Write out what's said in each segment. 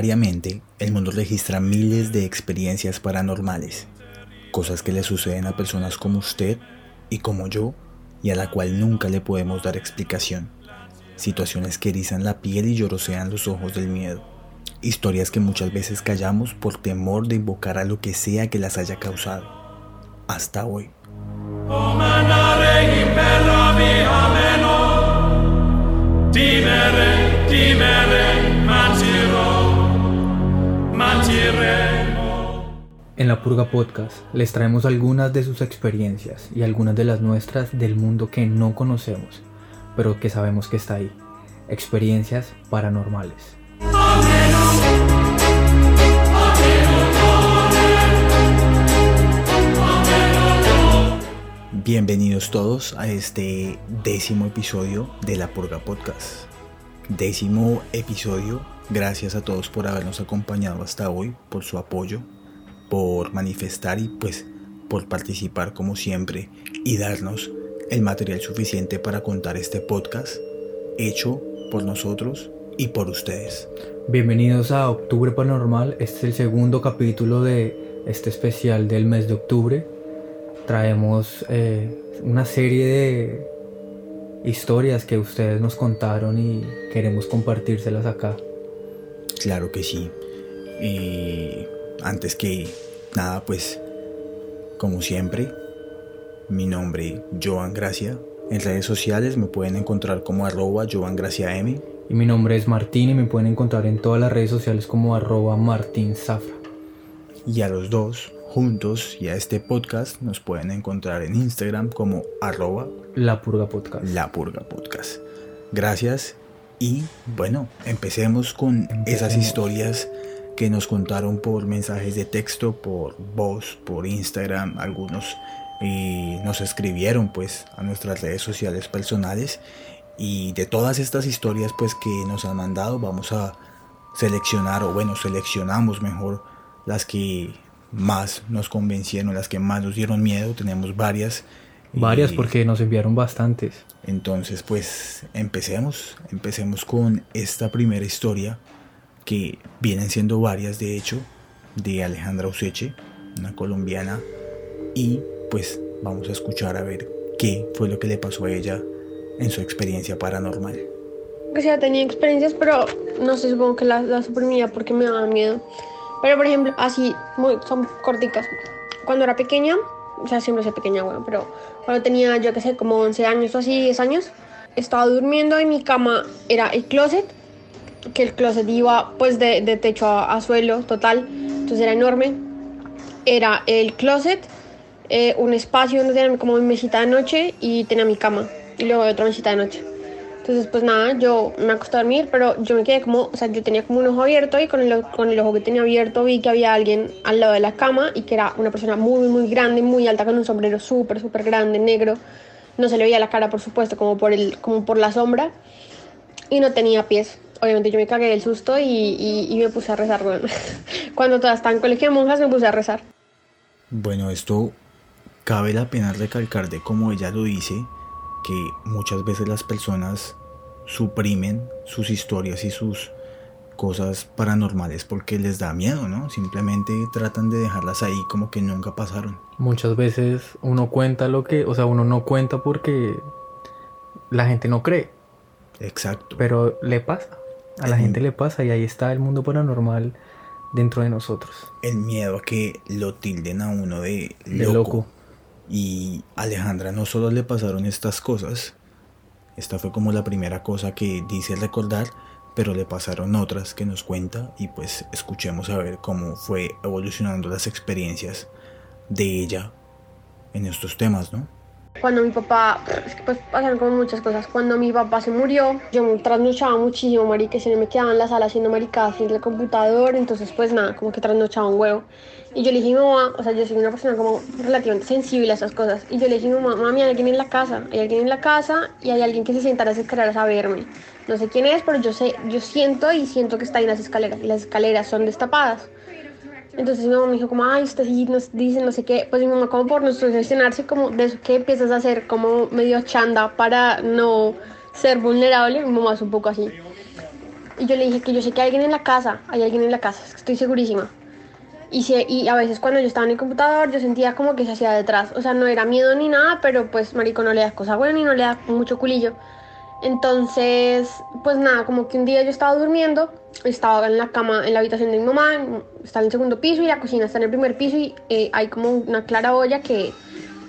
Diariamente, el mundo registra miles de experiencias paranormales, cosas que le suceden a personas como usted y como yo, y a la cual nunca le podemos dar explicación. Situaciones que erizan la piel y llorosean los ojos del miedo. Historias que muchas veces callamos por temor de invocar a lo que sea que las haya causado. Hasta hoy. En la Purga Podcast les traemos algunas de sus experiencias y algunas de las nuestras del mundo que no conocemos, pero que sabemos que está ahí. Experiencias paranormales. Bienvenidos todos a este décimo episodio de La Purga Podcast. Décimo episodio, gracias a todos por habernos acompañado hasta hoy, por su apoyo, por manifestar y pues por participar como siempre y darnos el material suficiente para contar este podcast hecho por nosotros y por ustedes. Bienvenidos a Octubre Paranormal, este es el segundo capítulo de este especial del mes de octubre. Traemos eh, una serie de historias que ustedes nos contaron y queremos compartírselas acá. Claro que sí. Y antes que nada, pues, como siempre, mi nombre Joan Gracia. En redes sociales me pueden encontrar como arroba Joan Gracia M. Y mi nombre es Martín y me pueden encontrar en todas las redes sociales como arroba Martín Zafra. Y a los dos, juntos, y a este podcast nos pueden encontrar en Instagram como arroba La Purga Podcast. La Purga Podcast. Gracias y bueno, empecemos con esas historias que nos contaron por mensajes de texto, por voz, por Instagram, algunos y nos escribieron pues a nuestras redes sociales personales. Y de todas estas historias pues que nos han mandado vamos a seleccionar o bueno seleccionamos mejor las que más nos convencieron, las que más nos dieron miedo, tenemos varias. Varias porque nos enviaron bastantes. Entonces pues empecemos, empecemos con esta primera historia que vienen siendo varias de hecho, de Alejandra Useche, una colombiana, y pues vamos a escuchar a ver qué fue lo que le pasó a ella en su experiencia paranormal. O sea, tenía experiencias, pero no sé, supongo que las, las suprimía porque me daban miedo. Pero por ejemplo, así, muy, son corticas. Cuando era pequeña, o sea, siempre soy pequeña, bueno, pero cuando tenía, yo qué sé, como 11 años o así, 10 años, estaba durmiendo y mi cama era el closet que el closet iba pues de, de techo a, suelo total, entonces era enorme. Era el closet, eh, un espacio donde tenía como mi mesita de noche y tenía mi cama y luego otra mesita de noche. Entonces pues nada, yo me acosté a dormir, pero yo me quedé como, o sea, yo tenía como un ojo abierto y con el, con el ojo que tenía abierto vi que había alguien al lado de la cama y que era una persona muy, muy grande, muy alta, con un sombrero súper, súper grande, negro. No se le veía la cara, por supuesto, como por, el, como por la sombra. Y no tenía pies obviamente yo me cagué del susto y, me puse a rezar. cuando todas estaban en colegio de monjas me puse a rezar. Bueno, esto cabe la pena recalcar de como ella lo dice, que muchas veces las personas suprimen sus historias y sus cosas paranormales porque les da miedo, ¿no? Simplemente tratan de dejarlas ahí como que nunca pasaron. Muchas veces uno cuenta lo que, o sea, uno no cuenta porque la gente no cree. Exacto. Pero le pasa. A la gente le pasa y ahí está el mundo paranormal dentro de nosotros. El miedo a que lo tilden a uno de loco. Y Alejandra no solo le pasaron estas cosas, esta fue como la primera cosa que dice recordar, pero le pasaron otras que nos cuenta y pues escuchemos a ver cómo fue evolucionando las experiencias de ella en estos temas, ¿no? Cuando mi papá, es que pues pasaron como muchas cosas. Cuando mi papá se murió, yo me trasnochaba muchísimo, marica, se me quedaba en la sala haciendo maricadas en el computador, entonces pues nada, como que trasnochaba un huevo. Y yo le dije mamá, o sea, yo soy una persona como relativamente sensible a esas cosas. Y yo le dije mamá, mami, hay alguien en la casa, hay alguien en la casa y hay alguien que se sienta a las escaleras a verme. No sé quién es, pero yo sé, yo siento y siento que está ahí en las escaleras. Y las escaleras son destapadas. Entonces mi mamá me dijo como, ay, usted sí nos dice no sé qué. Pues mi mamá como por no sugestionarse como de eso que empiezas a hacer como medio chanda para no ser vulnerable. Mi mamá es un poco así. y yo le dije que yo sé que hay alguien en la casa, hay alguien en la casa, estoy segurísima. Y, si, y a veces cuando yo estaba en el computador yo sentía como que se hacía detrás. O sea, no era miedo ni nada, pero pues marico no le da cosa buena y no le da mucho culillo. Entonces, pues nada, como que un día yo estaba durmiendo, estaba en la cama, en la habitación de mi mamá, está en el segundo piso y la cocina está en el primer piso y eh, hay como una clara olla que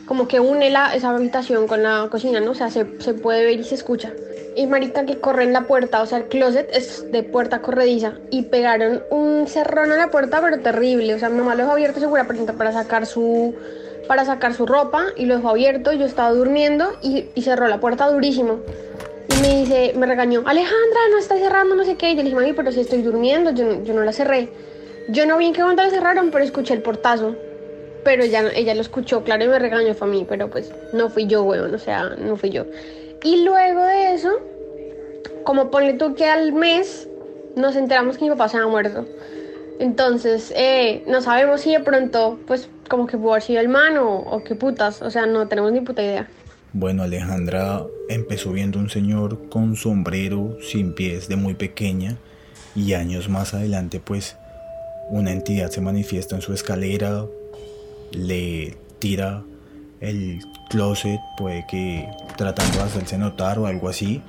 como que une la, esa habitación con la cocina, ¿no? O sea, se, se puede ver y se escucha. Y marica que corre en la puerta, o sea, el closet es de puerta corrediza y pegaron un cerrón a la puerta, pero terrible. O sea, mi mamá lo dejó abierto segura para sacar su para sacar su ropa y lo dejó abierto. Yo estaba durmiendo y, y cerró la puerta durísimo. Y me dice, me regañó, Alejandra, no está cerrando, no sé qué. Y yo le dije, mami, pero si estoy durmiendo, yo, yo no la cerré. Yo no vi en qué momento la cerraron, pero escuché el portazo. Pero ella, ella lo escuchó, claro, y me regañó, fue a mí, pero pues no fui yo, weón, o sea, no fui yo. Y luego de eso, como ponle tú que al mes nos enteramos que mi papá se había muerto. Entonces, eh, no sabemos si de pronto, pues, como que pudo haber sido el man o, o qué putas. O sea, no tenemos ni puta idea. Bueno, Alejandra empezó viendo un señor con sombrero sin pies de muy pequeña y años más adelante pues una entidad se manifiesta en su escalera, le tira el closet, puede que tratando de hacerse notar o algo así,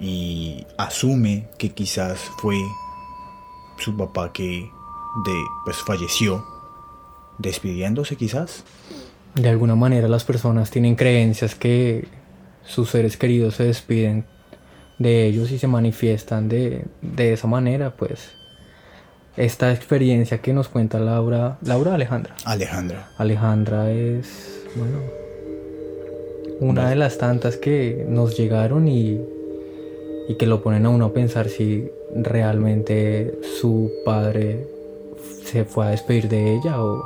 y asume que quizás fue su papá que de, pues falleció, despidiéndose quizás. De alguna manera las personas tienen creencias que sus seres queridos se despiden de ellos y se manifiestan de, de esa manera, pues esta experiencia que nos cuenta Laura, Laura Alejandra. Alejandra. Alejandra es, bueno, una de las tantas que nos llegaron y, y que lo ponen a uno a pensar si realmente su padre se fue a despedir de ella o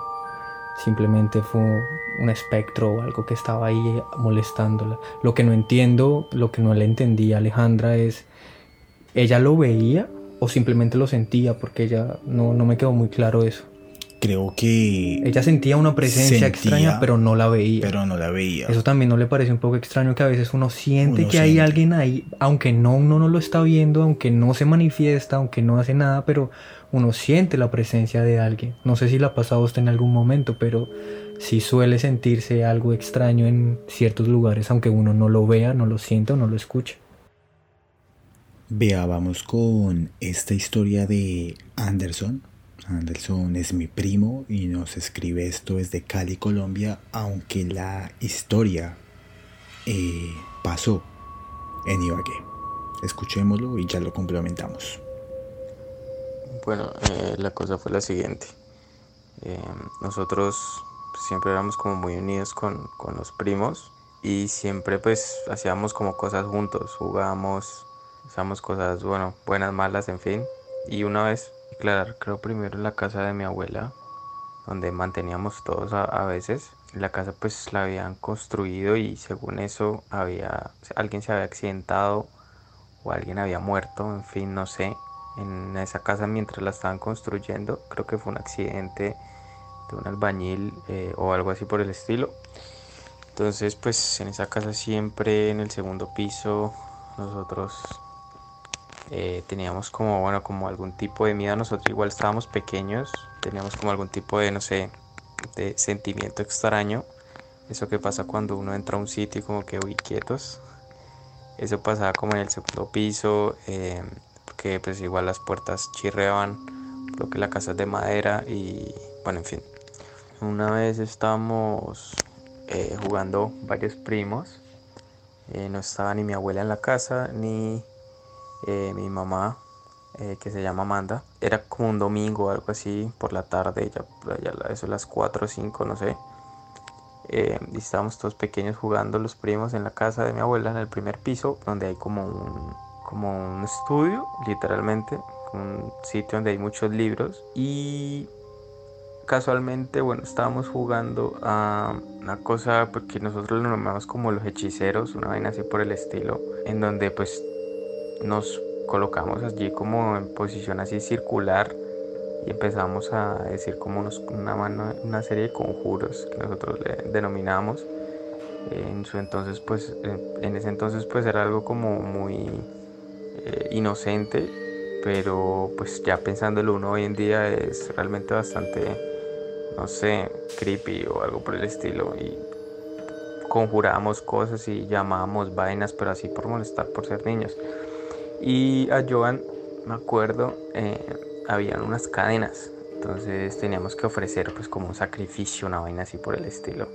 simplemente fue un espectro o algo que estaba ahí molestándola. Lo que no entiendo, lo que no le entendía Alejandra es, ¿ella lo veía o simplemente lo sentía? Porque ella no, no me quedó muy claro eso. Creo que... Ella sentía una presencia Sentía, extraña, pero no la veía. Pero no la veía. Eso también no le parece un poco extraño que a veces uno siente Uno que hay alguien ahí, aunque no uno no lo está viendo, aunque no se manifiesta, aunque no hace nada, pero uno siente la presencia de alguien. No sé si la ha pasado usted en algún momento, pero sí suele sentirse algo extraño en ciertos lugares, aunque uno no lo vea, no lo sienta o no lo escuche. Vea, con esta historia de Anderson. Anderson es mi primo y nos escribe esto desde Cali, Colombia, aunque la historia eh, pasó en Ibagué. Escuchémoslo y ya lo complementamos. Bueno, eh, la cosa fue la siguiente. Eh, nosotros siempre éramos como muy unidos con, con los primos y siempre pues hacíamos como cosas juntos, jugábamos, hacíamos cosas, bueno, buenas, malas, en fin. Y una vez, claro, creo primero en la casa de mi abuela, donde manteníamos todos a, a veces. La casa pues la habían construido y según eso había, alguien se había accidentado o alguien había muerto, en fin, no sé. En esa casa mientras la estaban construyendo, creo que fue un accidente de un albañil eh, o algo así por el estilo. Entonces, pues en esa casa siempre en el segundo piso nosotros eh, teníamos como, bueno, como algún tipo de miedo. Nosotros igual estábamos pequeños, teníamos como algún tipo de, no sé, de sentimiento extraño. Eso que pasa cuando uno entra a un sitio y como que, uy, quietos. Eso pasaba como en el segundo piso, eh, pues igual las puertas chirreaban, creo que la casa es de madera y bueno, en fin. Una vez estábamos eh, jugando varios primos, eh, no estaba ni mi abuela en la casa, ni eh, mi mamá, eh, que se llama Amanda. Era como un domingo algo así, por la tarde, ya, allá, eso las 4 o 5, no sé. Y estábamos todos pequeños jugando los primos en la casa de mi abuela en el primer piso donde hay como un, como un estudio literalmente un sitio donde hay muchos libros y casualmente bueno estábamos jugando a una cosa que nosotros lo nombramos como los hechiceros una vaina así por el estilo en donde pues nos colocamos allí como en posición así circular y empezamos a decir como unos, una, mano, una serie de conjuros que nosotros le denominamos. En su entonces, pues, en ese entonces, pues era algo como muy eh, inocente, pero pues ya pensándolo uno hoy en día es realmente bastante, no sé, creepy o algo por el estilo. Y conjurábamos cosas y llamábamos vainas, pero así por molestar, por ser niños. Y a Joan, me acuerdo, eh, habían unas cadenas. Entonces teníamos que ofrecer pues como un sacrificio, una vaina así por el estilo.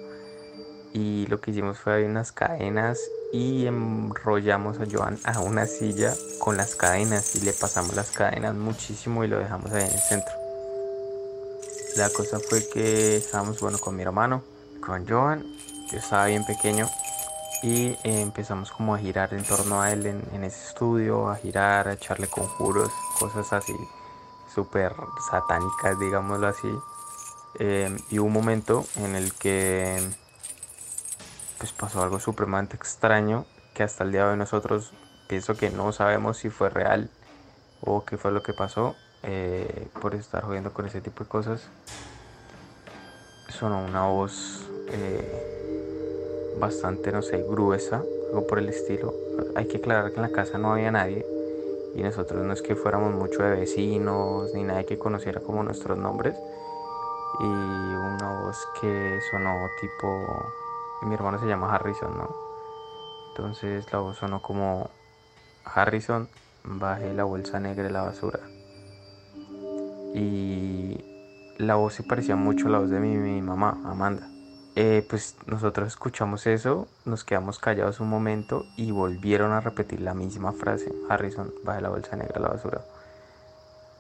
Y lo que hicimos fue unas cadenas y enrollamos a Joan a una silla con las cadenas y le pasamos las cadenas muchísimo y lo dejamos ahí en el centro. La cosa fue que estábamos bueno con mi hermano, con Joan, yo estaba bien pequeño y eh, empezamos como a girar en torno a él en, ese estudio, a girar, a echarle conjuros, cosas así súper satánicas, digámoslo así. Eh, y hubo un momento en el que pues pasó algo supremamente extraño que hasta el día de hoy nosotros pienso que no sabemos si fue real o qué fue lo que pasó eh, por estar jodiendo con ese tipo de cosas. Sonó una voz eh, bastante, no sé, gruesa, algo por el estilo. Hay que aclarar que en la casa no había nadie y nosotros no es que fuéramos mucho de vecinos ni nadie que conociera como nuestros nombres. Y una voz que sonó tipo mi hermano se llama Harrison, ¿no? Entonces la voz sonó como Harrison, baje la bolsa negra de la basura. Y la voz se parecía mucho a la voz de mi, mamá, Amanda. Eh, pues nosotros escuchamos eso, nos quedamos callados un momento y volvieron a repetir la misma frase. Harrison, baje la bolsa negra de la basura.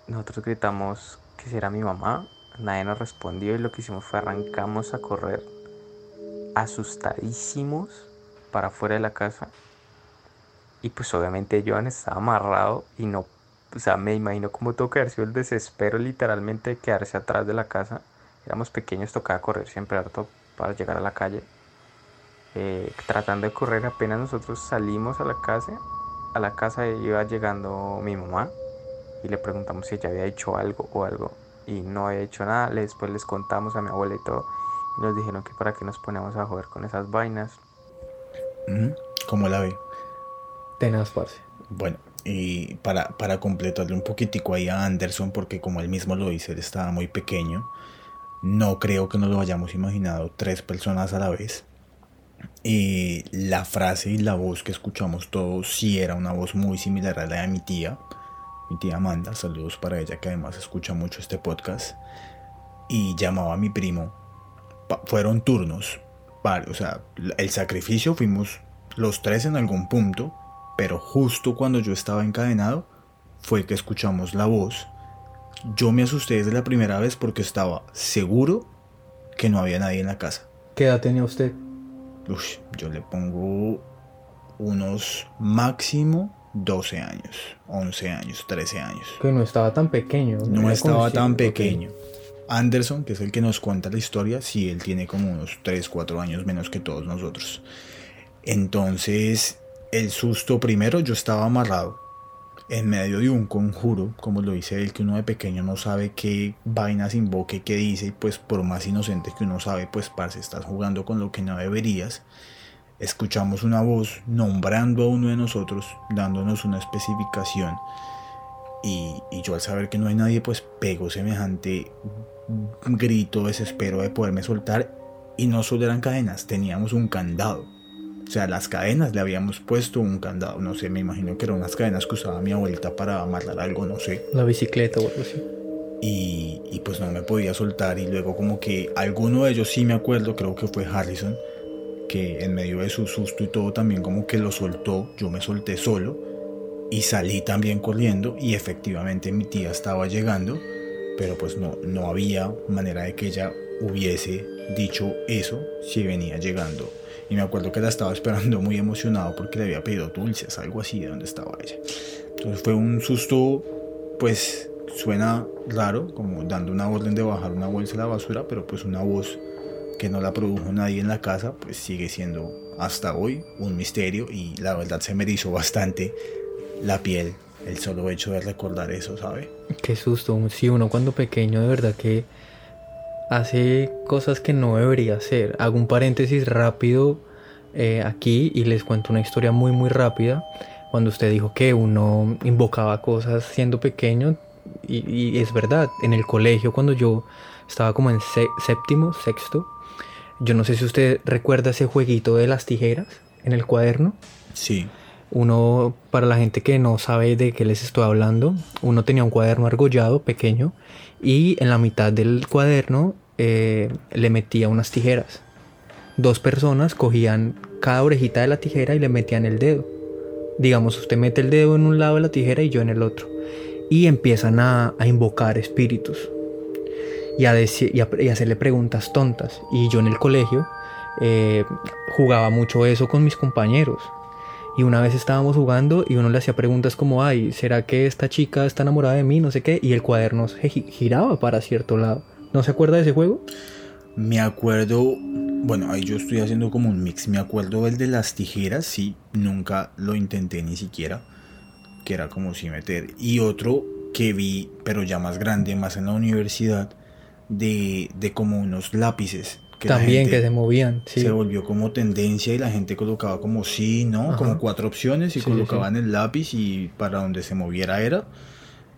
Nosotros gritamos que si era mi mamá, nadie nos respondió y lo que hicimos fue arrancamos a correr asustadísimos para afuera de la casa. Y pues obviamente Joan estaba amarrado y no, o sea, me imagino como tuvo que haber sido el desespero literalmente de quedarse atrás de la casa. Éramos pequeños, tocaba correr siempre harto para llegar a la calle. Eh, tratando de correr apenas nosotros salimos a la casa, a la casa iba llegando mi mamá y le preguntamos si ella había hecho algo o algo y no había hecho nada. Después les contamos a mi abuela y todo nos dijeron que para qué nos ponemos a joder con esas vainas. ¿Cómo la ve? Tenaz, parce. Bueno, y para, para completarle un poquitico ahí a Anderson, porque como él mismo lo dice, él estaba muy pequeño, no creo que nos lo hayamos imaginado tres personas a la vez. Y la frase y la voz que escuchamos todos sí era una voz muy similar a la de mi tía, mi tía Amanda, saludos para ella que además escucha mucho este podcast, y llamaba a mi primo fueron turnos. O sea, el sacrificio fuimos los tres en algún punto, pero justo cuando yo estaba encadenado fue que escuchamos la voz. Yo me asusté desde la primera vez porque estaba seguro que no había nadie en la casa. ¿Qué edad tenía usted? yo le pongo unos máximo 12 años, 11 años, 13 años. Que no estaba tan pequeño. No, estaba tan pequeño. Anderson, que es el que nos cuenta la historia, sí, él tiene como unos 3, 4 años menos que todos nosotros. Entonces, el susto primero, yo estaba amarrado en medio de un conjuro, como lo dice él, que uno de pequeño no sabe qué vainas invoque, qué dice, y pues por más inocente que uno sabe, pues parce, estás jugando con lo que no deberías. Escuchamos una voz nombrando a uno de nosotros, dándonos una especificación. Y, y, yo al saber que no hay nadie, pues pego semejante grito, desespero de poderme soltar. Y no solo eran cadenas, teníamos un candado. O sea, las cadenas le habíamos puesto un candado. No sé, me imagino que eran unas cadenas que usaba mi abuelita para amarrar algo, no sé. La bicicleta o algo así. Y, y pues no me podía soltar. Y luego, como que alguno de ellos sí me acuerdo, creo que fue Harrison, que en medio de su susto y todo también, como que lo soltó. Yo me solté solo y salí también corriendo. Y efectivamente mi tía estaba llegando pero pues no, no había manera de que ella hubiese dicho eso si venía llegando. Y me acuerdo que la estaba esperando muy emocionado porque le había pedido dulces, algo así de donde estaba ella. Entonces fue un susto, pues suena raro, como dando una orden de bajar una bolsa de la basura, pero pues una voz que no la produjo nadie en la casa, pues sigue siendo hasta hoy un misterio y la verdad se me erizó bastante la piel el solo hecho de recordar eso, ¿sabe? Qué susto, sí, uno cuando pequeño de verdad que hace cosas que no debería hacer. Hago un paréntesis rápido eh, aquí y les cuento una historia muy muy rápida. cuando usted dijo que uno invocaba cosas siendo pequeño, y, es verdad, en el colegio cuando yo estaba como en séptimo, sexto, yo no sé si usted recuerda ese jueguito de las tijeras en el cuaderno. Sí. Uno, para la gente que no sabe de qué les estoy hablando, uno tenía un cuaderno argollado pequeño y en la mitad del cuaderno eh, le metía unas tijeras. Dos personas cogían cada orejita de la tijera y le metían el dedo. Digamos, usted mete el dedo en un lado de la tijera y yo en el otro. Y empiezan a, invocar espíritus y a, decir, y, hacerle preguntas tontas. Y yo en el colegio eh, jugaba mucho eso con mis compañeros. Y una vez estábamos jugando y uno le hacía preguntas como, ay, ¿será que esta chica está enamorada de mí? No sé qué. Y el cuaderno se giraba para cierto lado. ¿No se acuerda de ese juego? Me acuerdo, bueno, ahí yo estoy haciendo como un mix. Me acuerdo el de las tijeras, sí, nunca lo intenté ni siquiera. Que era como si meter. Y otro que vi, pero ya más grande, más en la universidad, de, de como unos lápices también que se movían. Se volvió como tendencia y la gente colocaba como sí, ¿no? Como cuatro opciones y colocaban el lápiz y para donde se moviera era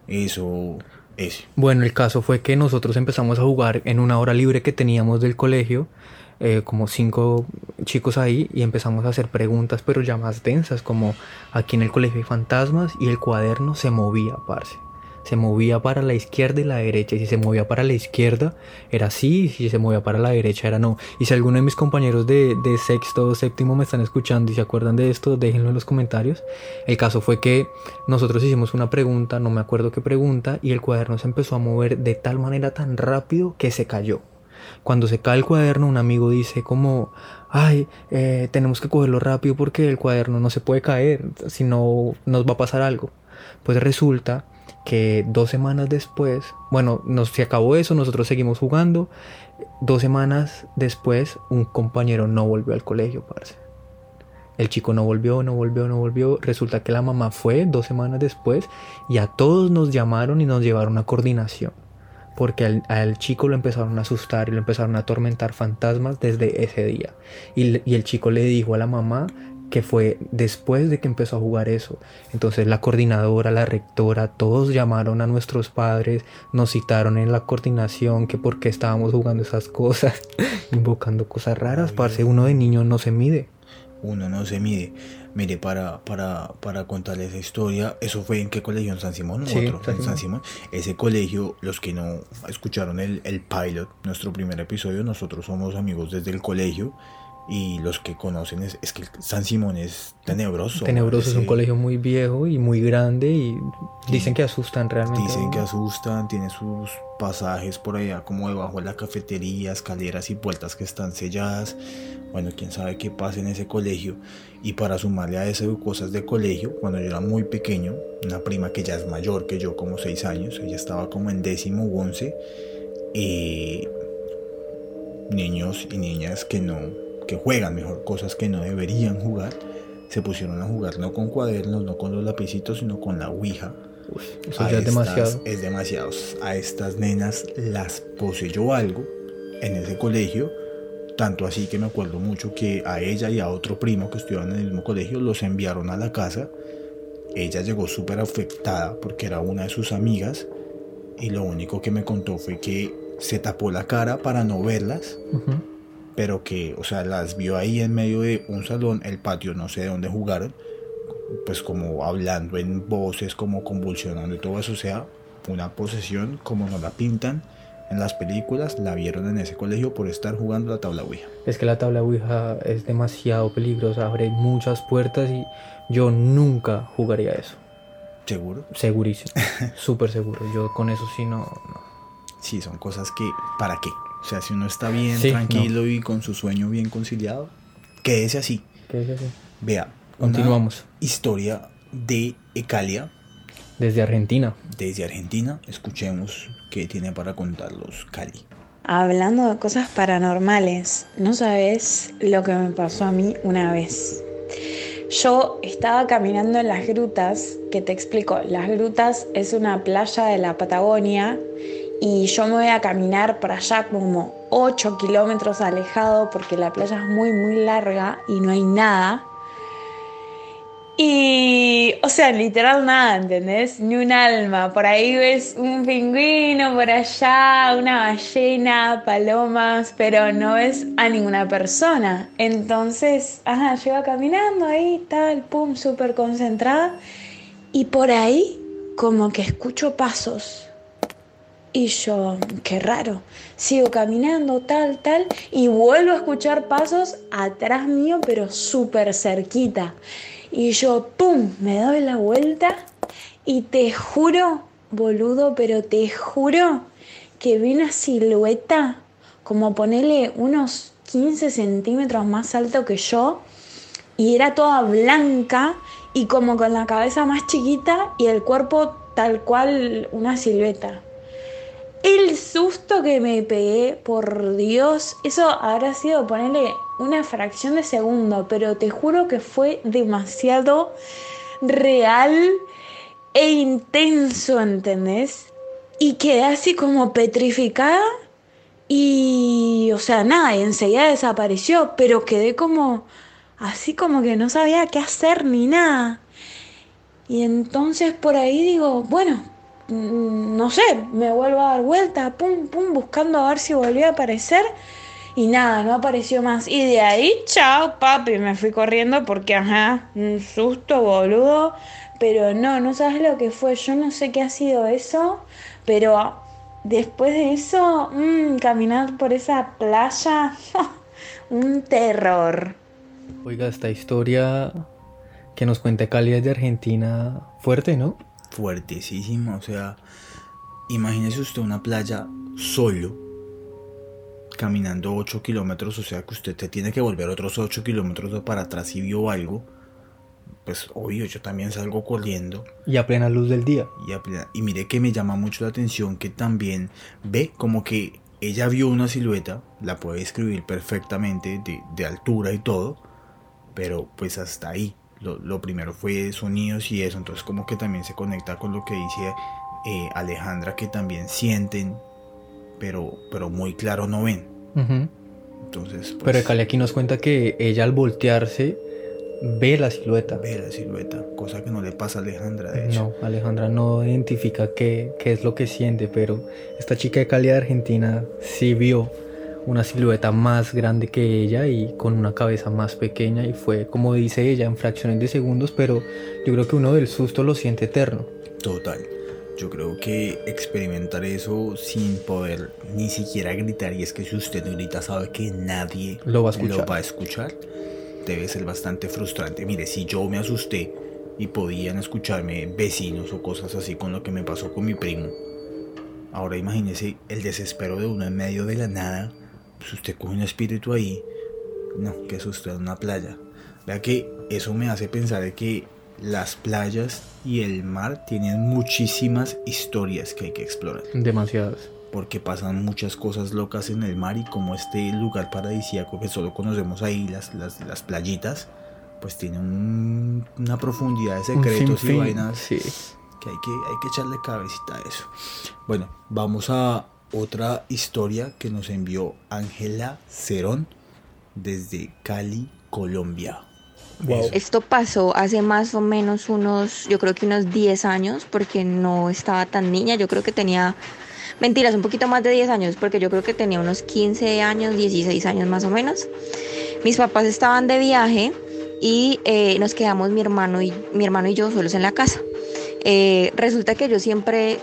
eso. Ese. Bueno, el caso fue que nosotros empezamos a jugar en una hora libre que teníamos del colegio, eh, como cinco chicos ahí, y empezamos a hacer preguntas, pero ya más densas, como aquí en el colegio hay fantasmas y el cuaderno se movía, parce se movía para la izquierda y la derecha. Y si se movía para la izquierda era sí, y si se movía para la derecha era no. Y si alguno de mis compañeros de, de sexto o séptimo me están escuchando y se acuerdan de esto, déjenlo en los comentarios. El caso fue que nosotros hicimos una pregunta, no me acuerdo qué pregunta, y el cuaderno se empezó a mover de tal manera tan rápido que se cayó. Cuando se cae el cuaderno, un amigo dice como, ay, eh, tenemos que cogerlo rápido porque el cuaderno no se puede caer, si no nos va a pasar algo. Pues resulta que dos semanas después, bueno, nos, se acabó eso, nosotros seguimos jugando. Dos semanas después, un compañero no volvió al colegio, parce. El chico no volvió, no volvió, no volvió. Resulta que la mamá fue dos semanas después y a todos nos llamaron y nos llevaron a coordinación. Porque al, al chico lo empezaron a asustar y lo empezaron a atormentar fantasmas desde ese día. Y, y el chico le dijo a la mamá que fue después de que empezó a jugar eso. Entonces la coordinadora, la rectora, todos llamaron a nuestros padres, nos citaron en la coordinación que por qué estábamos jugando esas cosas, invocando cosas raras, parce, uno de niño no se mide. Uno no se mide. Mire, para, para, para contarles esa historia, ¿eso fue en qué colegio? ¿En San Simón? Sí, en San Simón. Ese colegio, los que no escucharon el, el pilot, nuestro primer episodio, nosotros somos amigos desde el colegio y los que conocen es, es que San Simón es tenebroso. Tenebroso es un colegio muy viejo y muy grande y dicen que asustan realmente. Dicen que asustan, tiene sus pasajes por allá como debajo de la cafetería, escaleras y puertas que están selladas. Bueno, quién sabe qué pasa en ese colegio. Y para sumarle a eso cosas de colegio, cuando yo era muy pequeño, una prima que ya es mayor que yo, como seis años, ella estaba como en décimo u once, y niños y niñas que no que juegan mejor cosas que no deberían jugar, se pusieron a jugar no con cuadernos, no con los lapicitos, sino con la Ouija. eso ya es demasiado. Es demasiado. A estas nenas las poseyó algo en ese colegio, tanto así que me acuerdo mucho que a ella y a otro primo que estudiaban en el mismo colegio los enviaron a la casa. Ella llegó súper afectada porque era una de sus amigas y lo único que me contó fue que se tapó la cara para no verlas pero que, o sea, las vio ahí en medio de un salón, el patio, no sé de dónde jugaron, pues como hablando en voces, como convulsionando y todo eso, o sea, una posesión como nos la pintan en las películas, la vieron en ese colegio por estar jugando la tabla Ouija. Es que la tabla Ouija es demasiado peligrosa, abre muchas puertas y yo nunca jugaría eso. ¿Seguro? Segurísimo, súper seguro, yo con eso sí no, no. Sí, son cosas que, ¿para qué? O sea, si uno está bien, tranquilo y con su sueño bien conciliado, quédese así. Quédese así. Vea, continuamos. historia de Ecalia. Desde Argentina. Desde Argentina, escuchemos qué tiene para contarlos Cali. Hablando de cosas paranormales, no sabes lo que me pasó a mí una vez. Yo estaba caminando en las grutas, que te explico, las grutas es una playa de la Patagonia y yo me voy a caminar para allá como 8 kilómetros alejado porque la playa es muy muy larga y no hay nada. Y, o sea, literal nada, ¿entendés? Ni un alma. Por ahí ves un pingüino, por allá una ballena, palomas, pero no ves a ninguna persona. Entonces, ajá, yo caminando ahí, tal, pum, súper concentrada. Y por ahí, como que escucho pasos. Y yo, qué raro, sigo caminando, tal, tal, y vuelvo a escuchar pasos atrás mío, pero súper cerquita. Y yo, ¡pum!, me doy la vuelta y te juro, boludo, pero te juro que vi una silueta, como ponerle unos 15 centímetros más alto que yo, y era toda blanca y como con la cabeza más chiquita y el cuerpo tal cual una silueta. El susto que me pegué, por Dios, eso habrá sido ponerle una fracción de segundo, pero te juro que fue demasiado real e intenso, ¿entendés? Y quedé así como petrificada y, o sea, nada, enseguida desapareció, pero quedé como, así como que no sabía qué hacer ni nada. Y entonces por ahí digo, bueno, no sé, me vuelvo a dar vuelta, pum, pum, buscando a ver si volvía a aparecer. Y nada, no apareció más. Y de ahí, chao, papi, me fui corriendo porque, ajá, un susto, boludo. Pero no, no sabes lo que fue. Yo no sé qué ha sido eso. Pero después de eso, mmm, caminar por esa playa, un terror. Oiga, esta historia que nos cuenta Cali de Argentina, fuerte, ¿no? Fuertesísima, o sea, imagínese usted una playa solo caminando 8 kilómetros, o sea que usted te tiene que volver otros 8 kilómetros para atrás y vio algo, pues obvio, yo también salgo corriendo. Y a plena luz del día. Y, y mire que me llama mucho la atención que también ve como que ella vio una silueta, la puede escribir perfectamente de, de altura y todo, pero pues hasta ahí. Lo, lo, primero fue sonidos y eso, entonces como que también se conecta con lo que dice eh, Alejandra, que también sienten pero, pero muy claro no ven. Entonces, pues, pero Cali aquí nos cuenta que ella al voltearse ve la silueta. Ve la silueta, cosa que no le pasa a Alejandra, de hecho. No, Alejandra no identifica qué, qué es lo que siente, pero esta chica de Cali de Argentina sí vio una silueta más grande que ella y con una cabeza más pequeña y fue como dice ella en fracciones de segundos, pero yo creo que uno del susto lo siente eterno. Total. Yo creo que experimentar eso sin poder ni siquiera gritar, y es que si usted no grita sabe que nadie lo va a escuchar, lo va a escuchar debe ser bastante frustrante. Mire, si yo me asusté y podían escucharme vecinos o cosas así con lo que me pasó con mi primo, ahora imagínese el desespero de uno en medio de la nada, pues usted coge un espíritu ahí, no, que asuste en una playa. Vea que eso me hace pensar de que las playas y el mar tienen muchísimas historias que hay que explorar. Demasiadas. Porque pasan muchas cosas locas en el mar y como este lugar paradisíaco que solo conocemos ahí, las, las, playitas, pues tiene una profundidad de secretos y vainas sí. que hay, que hay que echarle cabecita a eso. Bueno, vamos a otra historia que nos envió Ángela Cerón desde Cali, Colombia. Esto pasó hace más o menos unos, yo creo que unos 10 años, porque no estaba tan niña, yo creo que tenía, mentiras, un poquito más de 10 años, porque yo creo que tenía unos 15 años, 16 años más o menos. Mis papás estaban de viaje y eh, nos quedamos mi hermano y, mi hermano y yo solos en la casa. Eh, resulta que yo siempre,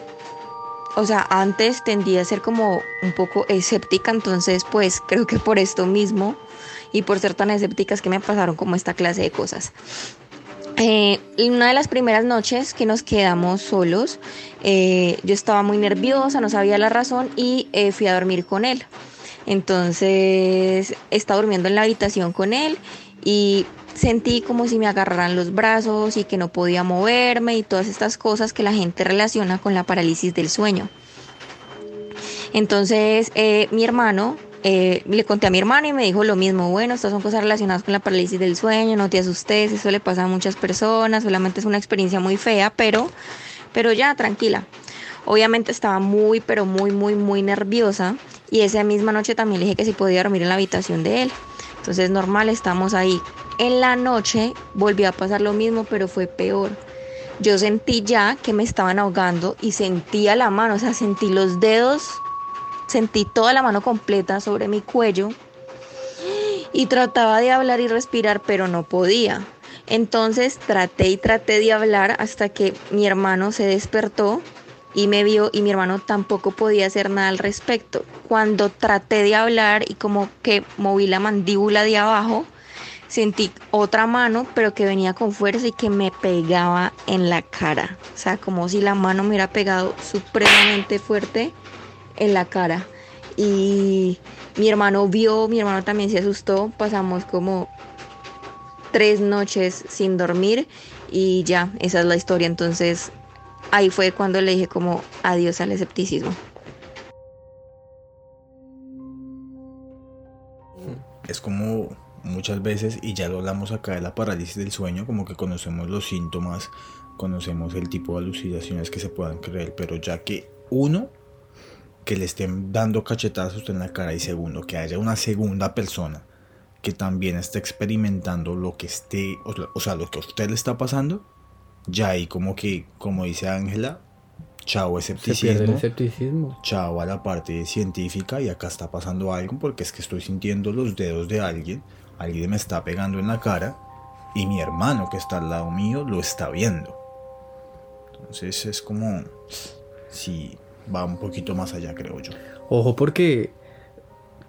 o sea, antes tendía a ser como un poco escéptica, entonces pues creo que por esto mismo y por ser tan escépticas que me pasaron como esta clase de cosas. Eh, una de las primeras noches que nos quedamos solos, eh, yo estaba muy nerviosa, no sabía la razón y eh, fui a dormir con él. Entonces estaba durmiendo en la habitación con él y sentí como si me agarraran los brazos y que no podía moverme y todas estas cosas que la gente relaciona con la parálisis del sueño. Entonces mi hermano eh, le conté a mi hermano y me dijo lo mismo, bueno, estas son cosas relacionadas con la parálisis del sueño, no te asustes, eso le pasa a muchas personas, solamente es una experiencia muy fea, pero, pero ya, tranquila. Obviamente estaba muy, pero muy, muy, muy nerviosa y esa misma noche también le dije que si podía dormir en la habitación de él. Entonces normal, estamos ahí En la noche volvió a pasar lo mismo, pero fue peor. Yo sentí ya que me estaban ahogando y sentía la mano, o sea, sentí los dedos, sentí toda la mano completa sobre mi cuello y trataba de hablar y respirar, pero no podía. Entonces traté y traté de hablar hasta que mi hermano se despertó y me vio y mi hermano tampoco podía hacer nada al respecto. Cuando traté de hablar y como que moví la mandíbula de abajo, sentí otra mano, pero que venía con fuerza y que me pegaba en la cara. O sea, como si la mano me hubiera pegado supremamente fuerte en la cara. Y mi hermano vio, mi hermano también se asustó, pasamos como tres noches sin dormir y ya, esa es la historia. Entonces ahí fue cuando le dije como adiós al escepticismo. Es como muchas veces, y ya lo hablamos acá de la parálisis del sueño, como que conocemos los síntomas, conocemos el tipo de alucinaciones que se puedan creer, pero ya que uno, que le estén dando cachetazos en la cara y segundo, que haya una segunda persona que también está experimentando lo que esté, o sea, lo que a usted le está pasando, ya ahí como que, como dice Ángela, chao escepticismo, escepticismo, chao a la parte científica y acá está pasando algo porque es que estoy sintiendo los dedos de alguien, alguien me está pegando en la cara y mi hermano que está al lado mío lo está viendo. Entonces es como, si va un poquito más allá creo yo. Ojo porque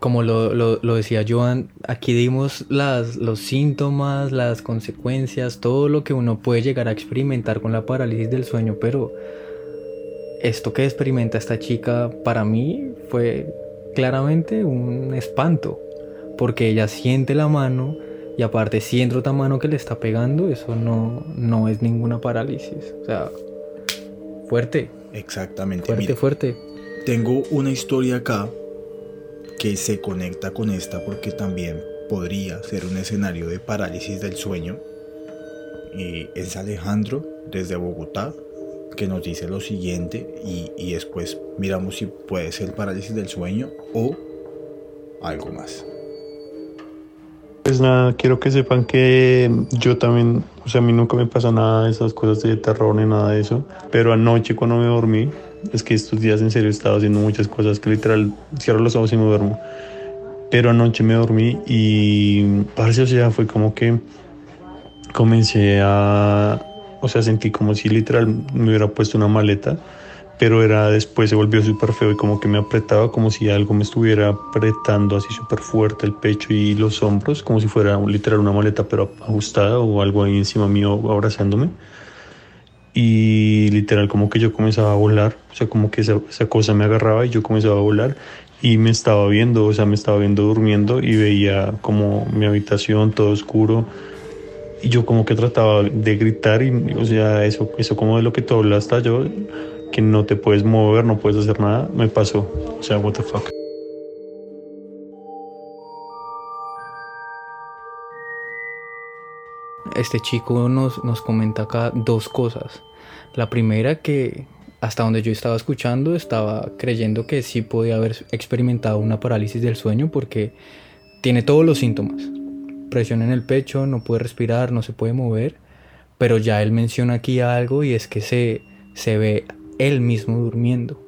como lo, lo, decía Joan, aquí dimos las, los síntomas, las consecuencias, todo lo que uno puede llegar a experimentar con la parálisis del sueño, pero esto que experimenta esta chica para mí fue claramente un espanto, porque ella siente la mano y aparte siente otra mano que le está pegando, eso no, no es ninguna parálisis, o sea, fuerte. Exactamente. Fuerte, fuerte. Tengo una historia acá que se conecta con esta porque también podría ser un escenario de parálisis del sueño. Y es Alejandro desde Bogotá que nos dice lo siguiente y, y después miramos si puede ser parálisis del sueño o algo más. Pues nada, quiero que sepan que yo también, o sea, a mí nunca me pasa nada de esas cosas de terror ni nada de eso, pero anoche cuando me dormí, es que estos días en serio he estado haciendo muchas cosas que literal cierro los ojos y me duermo. Pero anoche me dormí y parece, o sea, fue como que comencé a, o sea, sentí como si literal me hubiera puesto una maleta, pero era después se volvió súper feo y como que me apretaba como si algo me estuviera apretando así súper fuerte el pecho y los hombros, como si fuera literal una maleta pero ajustada o algo ahí encima mío abrazándome y literal como que yo comenzaba a volar, o sea, como que esa, cosa me agarraba y yo comenzaba a volar y me estaba viendo, o sea, me estaba viendo durmiendo y veía como mi habitación todo oscuro y yo como que trataba de gritar y, o sea, eso, eso como de lo que tú hablaste yo, que no te puedes mover, no puedes hacer nada, me pasó, o sea, what the fuck. Este chico nos, nos comenta acá dos cosas. La primera que hasta donde yo estaba escuchando estaba creyendo que sí podía haber experimentado una parálisis del sueño porque tiene todos los síntomas. Presión en el pecho, no puede respirar, no se puede mover. Pero ya él menciona aquí algo y es que se, se ve él mismo durmiendo.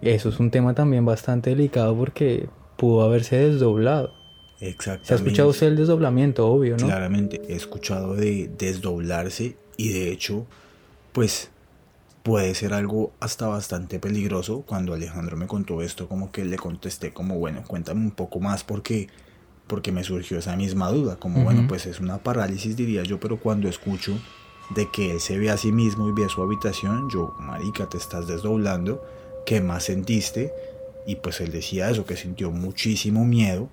Eso es un tema también bastante delicado porque pudo haberse desdoblado. Exactamente. Se ha escuchado usted el desdoblamiento, obvio, ¿no? Claramente, he escuchado de desdoblarse y de hecho, pues puede ser algo hasta bastante peligroso. Cuando Alejandro me contó esto, como que le contesté como, bueno, cuéntame un poco más porque porque me surgió esa misma duda, como bueno, pues es una parálisis diría yo, pero cuando escucho de que él se ve a sí mismo y ve a su habitación, yo, marica, te estás desdoblando, ¿qué más sentiste? Y pues él decía eso, que sintió muchísimo miedo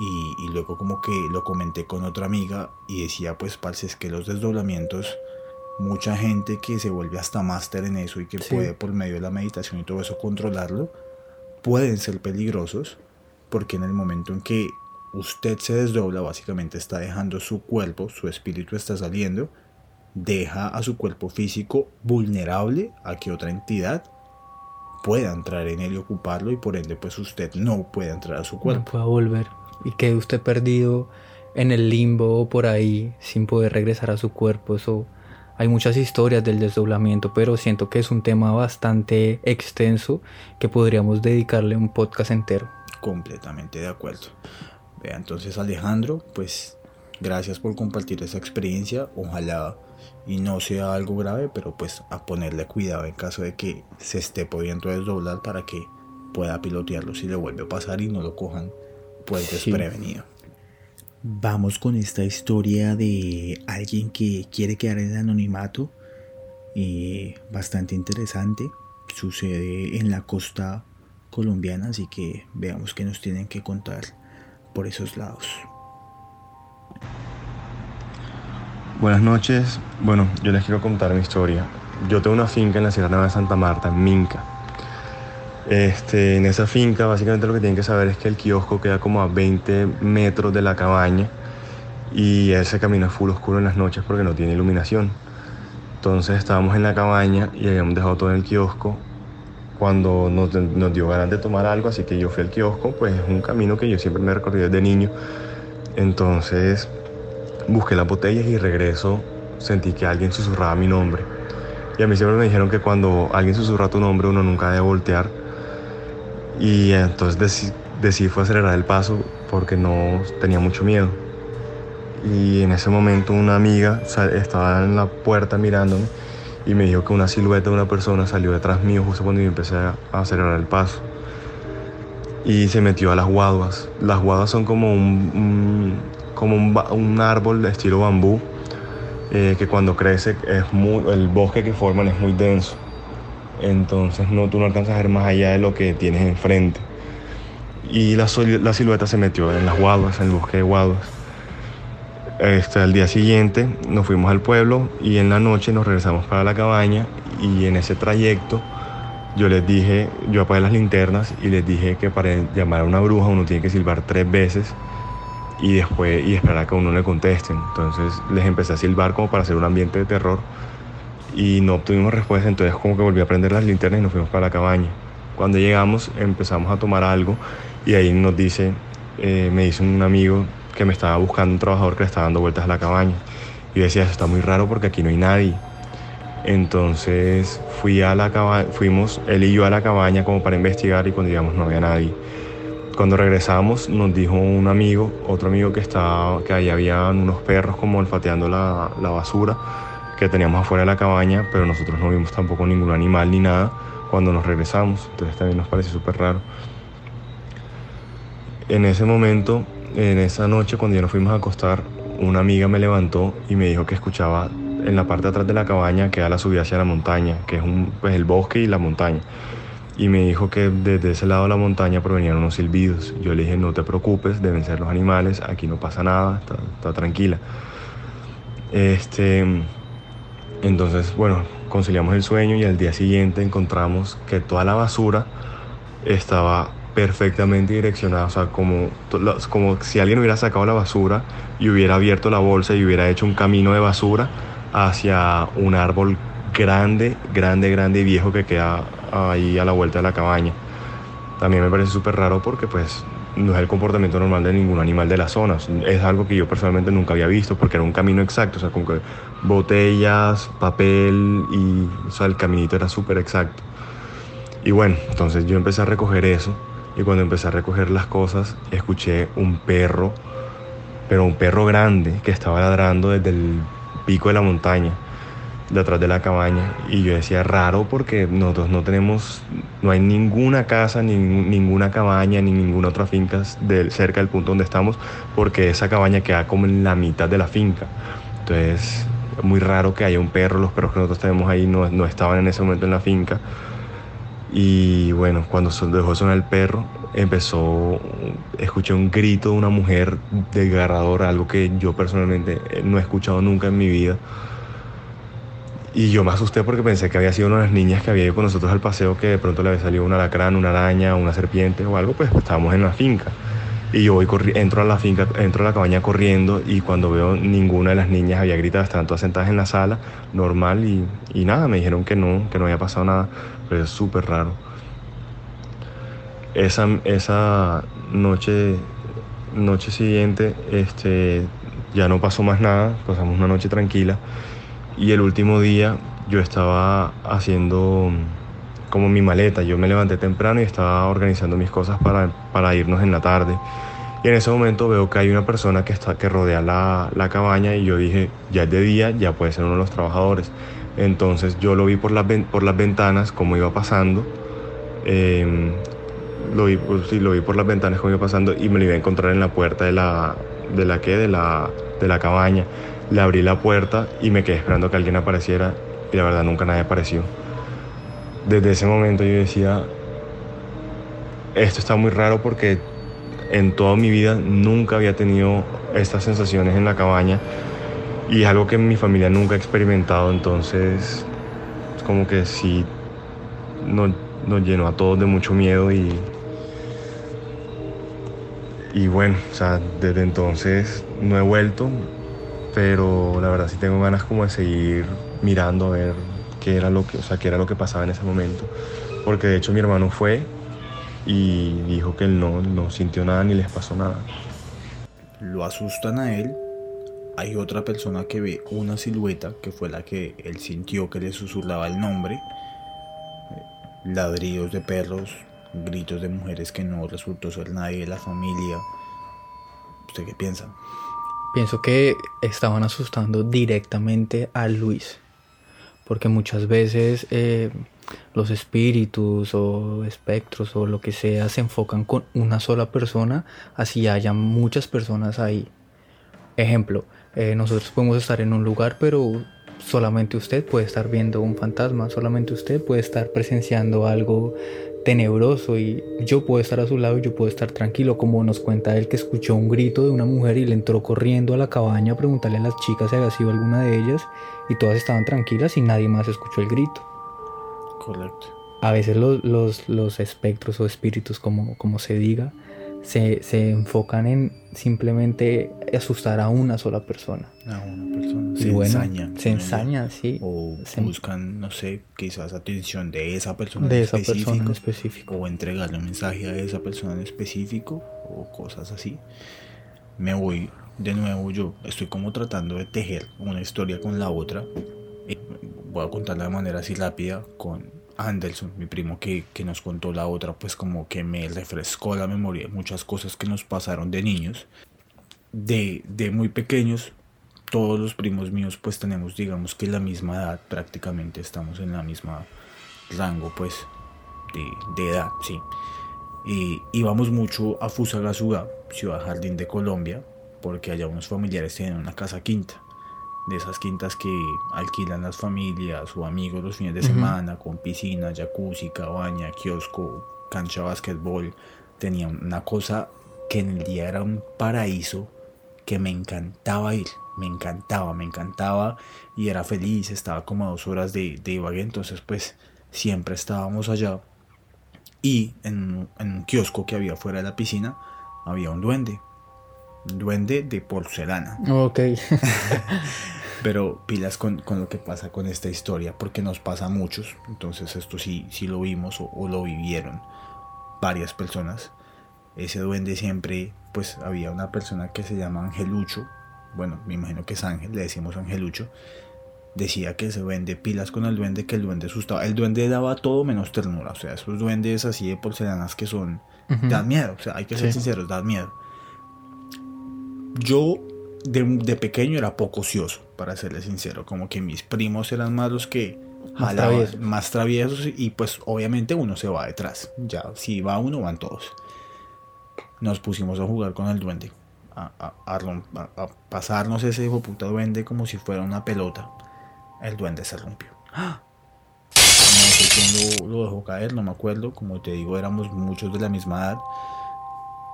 y, luego como que lo comenté con otra amiga y decía pues parce es que los desdoblamientos mucha gente que se vuelve hasta máster en eso y que puede por medio de la meditación y todo eso controlarlo pueden ser peligrosos porque en el momento en que usted se desdobla básicamente está dejando su cuerpo su espíritu está saliendo deja a su cuerpo físico vulnerable a que otra entidad pueda entrar en él y ocuparlo y por ende pues usted no puede entrar a su cuerpo. No pueda volver y quede usted perdido en el limbo por ahí sin poder regresar a su cuerpo. Eso, hay muchas historias del desdoblamiento, pero siento que es un tema bastante extenso que podríamos dedicarle un podcast entero. Completamente de acuerdo. Vea, entonces Alejandro, pues gracias por compartir esa experiencia. Ojalá y no sea algo grave, pero pues a ponerle cuidado en caso de que se esté pudiendo desdoblar para que pueda pilotearlo si le vuelve a pasar y no lo cojan pues desprevenido. Vamos con esta historia de alguien que quiere quedar en el anonimato. y bastante interesante. Sucede en la costa colombiana, así que veamos qué nos tienen que contar por esos lados. Buenas noches. Bueno, yo les quiero contar mi historia. Yo tengo una finca en la Sierra Nevada de Santa Marta, en Minca. Este, en esa finca, básicamente lo que tienen que saber es que el kiosco queda como a 20 metros de la cabaña y él se camina full oscuro en las noches porque no tiene iluminación. Entonces estábamos en la cabaña y habíamos dejado todo en el kiosco cuando nos, nos, dio ganas de tomar algo, así que yo fui al kiosco, pues es un camino que yo siempre me he recorrido desde niño. Entonces busqué las botellas y regreso, sentí que alguien susurraba mi nombre. Y a mí siempre me dijeron que cuando alguien susurra tu nombre uno nunca debe voltear. Y entonces decidí, fue acelerar el paso porque no tenía mucho miedo. Y en ese momento una amiga estaba en la puerta mirándome y me dijo que una silueta de una persona salió detrás mío justo cuando yo empecé a acelerar el paso. Y se metió a las guaduas. Las guaduas son como un, como un, árbol de estilo bambú eh, que cuando crece es muy, el bosque que forman es muy denso. Entonces no, tú no alcanzas a ver más allá de lo que tienes enfrente. Y la, silueta se metió en las guaduas, en el bosque de guaduas. Este, al día siguiente nos fuimos al pueblo y en la noche nos regresamos para la cabaña y en ese trayecto yo les dije, yo apagué las linternas y les dije que para llamar a una bruja uno tiene que silbar tres veces y después y esperar a que uno le contesten. Entonces les empecé a silbar como para hacer un ambiente de terror y no obtuvimos respuesta, entonces como que volví a prender las linternas y nos fuimos para la cabaña. Cuando llegamos empezamos a tomar algo y ahí nos dice, eh, me dice un amigo que me estaba buscando un trabajador que le estaba dando vueltas a la cabaña. Y decía, eso está muy raro porque aquí no hay nadie. Entonces fui a la fuimos él y yo a la cabaña como para investigar y cuando llegamos no había nadie. Cuando regresamos nos dijo un amigo, otro amigo que estaba, que ahí habían unos perros como olfateando la, la basura que teníamos afuera de la cabaña, pero nosotros no vimos tampoco ningún animal ni nada cuando nos regresamos. Entonces también nos pareció súper raro. En ese momento en esa noche cuando ya nos fuimos a acostar, una amiga me levantó y me dijo que escuchaba en la parte de atrás de la cabaña que da la subida hacia la montaña, que es un, pues el bosque y la montaña. Y me dijo que desde ese lado de la montaña provenían unos silbidos. Yo le dije, no te preocupes, deben ser los animales, aquí no pasa nada, está, está tranquila. Este, entonces, bueno, conciliamos el sueño y al día siguiente encontramos que toda la basura estaba perfectamente direccionada, o sea, como, como si alguien hubiera sacado la basura y hubiera abierto la bolsa y hubiera hecho un camino de basura hacia un árbol grande, grande, grande y viejo que queda ahí a la vuelta de la cabaña. También me parece súper raro porque pues no es el comportamiento normal de ningún animal de la zona. Es algo que yo personalmente nunca había visto porque era un camino exacto, o sea, con que botellas, papel y o sea, el caminito era súper exacto. Y bueno, entonces yo empecé a recoger eso y cuando empecé a recoger las cosas, escuché un perro, pero un perro grande que estaba ladrando desde el pico de la montaña, detrás de la cabaña. Y yo decía, raro porque nosotros no tenemos, no hay ninguna casa, ni ninguna cabaña, ni ninguna otra finca de, cerca del punto donde estamos, porque esa cabaña queda como en la mitad de la finca. Entonces, muy raro que haya un perro, los perros que nosotros tenemos ahí no, no estaban en ese momento en la finca. Y bueno, cuando dejó sonar el perro, empezó, escuché un grito de una mujer desgarradora, algo que yo personalmente no he escuchado nunca en mi vida. Y yo me asusté porque pensé que había sido una de las niñas que había ido con nosotros al paseo, que de pronto le había salido un alacrán, una araña, una serpiente o algo, pues estábamos en la finca. Y yo voy entro a la finca, entro a la cabaña corriendo y cuando veo ninguna de las niñas había gritado, estaban todas sentadas en la sala, normal, y, y nada, me dijeron que no, que no había pasado nada pero es súper raro. Esa, esa noche noche siguiente este, ya no pasó más nada, pasamos una noche tranquila y el último día yo estaba haciendo como mi maleta, yo me levanté temprano y estaba organizando mis cosas para, para irnos en la tarde. Y en ese momento veo que hay una persona que, está, que rodea la, la cabaña y yo dije, ya es de día, ya puede ser uno de los trabajadores. Entonces yo lo vi por las, por las ventanas, como iba pasando. Eh, lo vi, pues, sí, lo vi por las ventanas como iba pasando y me lo iba a encontrar en la puerta de la, de la, ¿qué? De la, de la cabaña. Le abrí la puerta y me quedé esperando que alguien apareciera y la verdad nunca nadie apareció. Desde ese momento yo decía, esto está muy raro porque en toda mi vida nunca había tenido estas sensaciones en la cabaña y es algo que mi familia nunca ha experimentado, entonces es como que sí nos, nos llenó a todos de mucho miedo y, y bueno, o sea, desde entonces no he vuelto, pero la verdad sí tengo ganas como de seguir mirando a ver qué era lo que, o sea, qué era lo que pasaba en ese momento. Porque de hecho mi hermano fue y dijo que él no, no sintió nada ni les pasó nada. Lo asustan a él. Hay otra persona que ve una silueta que fue la que él sintió que le susurraba el nombre. Ladridos de perros, gritos de mujeres que no resultó ser nadie de la familia. ¿Usted qué piensa? Pienso que estaban asustando directamente a Luis, porque muchas veces eh, los espíritus o espectros o lo que sea se enfocan con una sola persona, así haya muchas personas ahí. Ejemplo, eh, nosotros podemos estar en un lugar, pero solamente usted puede estar viendo un fantasma, solamente usted puede estar presenciando algo tenebroso y yo puedo estar a su lado y yo puedo estar tranquilo, como nos cuenta él que escuchó un grito de una mujer y le entró corriendo a la cabaña a preguntarle a las chicas si había sido alguna de ellas y todas estaban tranquilas y nadie más escuchó el grito. Correcto. A veces los, los, los espectros o espíritus, como, como se diga, se, se, enfocan en simplemente asustar a una sola persona. A una persona. Se bueno, ensañan. Se ensañan, sí. O Se- buscan, no sé, quizás atención de esa persona de en esa persona en específico. o entregarle un mensaje a esa persona en específico o cosas así. Me voy de nuevo, yo estoy como tratando de tejer una historia con la otra. Eh, Voy a contarla de manera así rápida con Anderson, mi primo que, que nos contó la otra, pues como que me refrescó la memoria de muchas cosas que nos pasaron de niños. De, de muy pequeños, todos los primos míos pues tenemos digamos que la misma edad, prácticamente estamos en la misma rango pues de, de edad, sí. Y íbamos mucho a Fusagasugá, ciudad jardín de Colombia, porque allá unos familiares tienen una casa quinta. De esas quintas que alquilan las familias o amigos los fines de semana, con piscina, jacuzzi, cabaña, kiosco, cancha de básquetbol. Tenía una cosa que en el día era un paraíso que me encantaba ir, me encantaba, me encantaba y era feliz, estaba como a dos horas de, de Ibagué, entonces pues siempre estábamos allá y en, en un kiosco que había fuera de la piscina había un duende, un duende de porcelana, Ok. pero pilas con, con lo que pasa con esta historia, porque nos pasa a muchos, entonces esto sí, sí lo vimos o, o lo vivieron varias personas. Ese duende siempre, pues había una persona que se llama Angelucho, bueno, me imagino que es Ángel, le decimos Angelucho, decía que ese duende, pilas con el duende, que el duende asustaba. El duende daba todo menos ternura, o sea, esos duendes así de porcelanas que son, dan miedo, o sea, hay que ser Sí. sinceros, dan miedo. Yo de, de pequeño era poco ocioso, para serle sincero, como que mis primos eran más los que Más jalaban, traviesos. más traviesos y pues obviamente uno se va detrás, ya si va uno van todos. Nos pusimos a jugar con el duende, a, pasarnos ese hijo puta duende como si fuera una pelota. El duende se rompió. No sé quién lo, lo dejó caer, no me acuerdo. Como te digo, éramos muchos de la misma edad.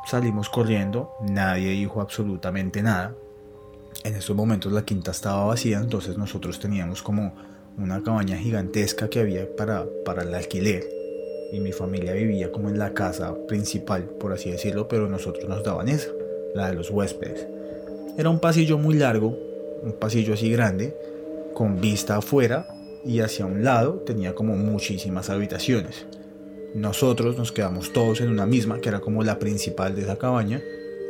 Salimos corriendo, nadie dijo absolutamente nada. En esos momentos la quinta estaba vacía, entonces nosotros teníamos como una cabaña gigantesca que había para, para el alquiler. Y mi familia vivía como en la casa principal, por así decirlo, pero nosotros nos daban esa, la de los huéspedes. Era un pasillo muy largo, un pasillo así grande, con vista afuera y hacia un lado tenía como muchísimas habitaciones. Nosotros nos quedamos todos en una misma, que era como la principal de esa cabaña,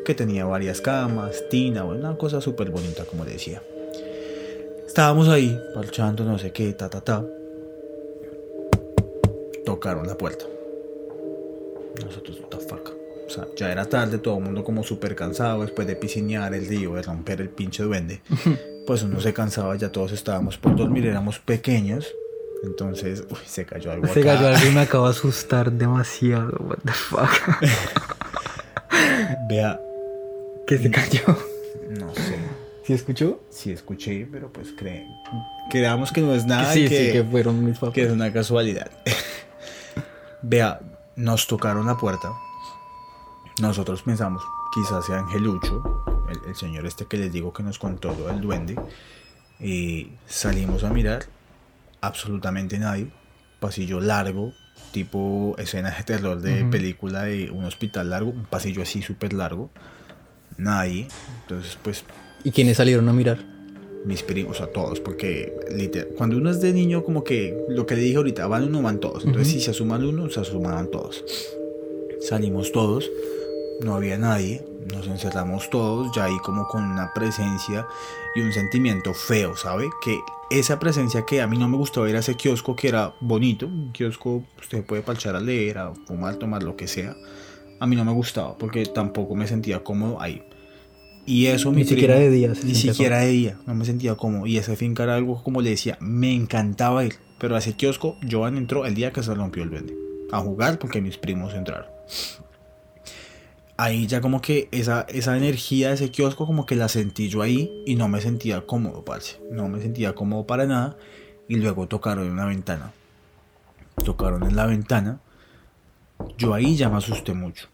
que tenía varias camas, tina, una cosa súper bonita, como decía. Estábamos ahí, parchando, no sé qué, ta, ta, ta. Tocaron la puerta. Nosotros, what the fuck. O sea, ya era tarde, todo el mundo como súper cansado después de piscinear el río, de romper el pinche duende. Pues uno se cansaba, ya todos estábamos por dormir, éramos pequeños. Entonces, uy, se cayó algo Se acá. cayó algo y me acabo de asustar demasiado. What the fuck. Vea, ¿Qué se cayó? no sé. ¿Sí escuchó? Sí escuché, pero pues creen. Creamos que no es nada sí, y que, sí, que fueron mis papás. que es una casualidad. Vea, nos tocaron la puerta. Nosotros pensamos, quizás sea Angelucho, el, el señor este que les digo que nos contó lo del duende. Y salimos a mirar, absolutamente nadie. Pasillo largo, tipo escena de terror de película de un hospital largo, un pasillo así súper largo. Nadie. Entonces, pues ¿Y quiénes salieron a mirar? Mis primos, a todos, porque literal, cuando uno es de niño, como que lo que le dije ahorita, van uno, van todos. Entonces, si se asuman uno, se asumaban todos. Salimos todos, no había nadie, nos encerramos todos, ya ahí como con una presencia y un sentimiento feo, ¿sabe? Que esa presencia que a mí no me gustaba era ese kiosco que era bonito, un kiosco, usted puede parchar a leer, a fumar, tomar, lo que sea. A mí no me gustaba porque tampoco me sentía cómodo ahí. Y eso Ni mi siquiera primo- de día se Ni siquiera de día, no me sentía cómodo. Y ese finca era algo, como le decía, me encantaba ir. Pero a ese kiosco, Joan entró el día que se rompió el duende. A jugar porque mis primos entraron. Ahí ya como que esa, esa energía de ese kiosco como que la sentí yo ahí y no me sentía cómodo, parce. No me sentía cómodo para nada. Y luego tocaron en una ventana. Tocaron en la ventana. Yo ahí ya me asusté mucho.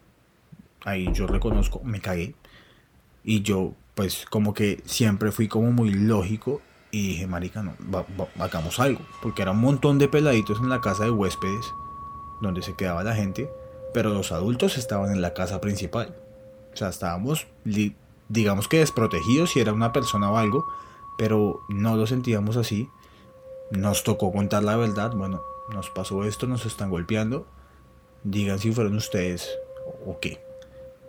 Ahí yo reconozco, me cagué. Y yo, pues, como que siempre fui como muy lógico. Y dije, marica, no, va- hagamos algo. Porque era un montón de peladitos en la casa de huéspedes, donde se quedaba la gente. Pero los adultos estaban en la casa principal. O sea, estábamos, digamos que desprotegidos si era una persona o algo. Pero no lo sentíamos así. Nos tocó contar la verdad. Bueno, nos pasó esto, nos están golpeando. Digan si fueron ustedes o qué.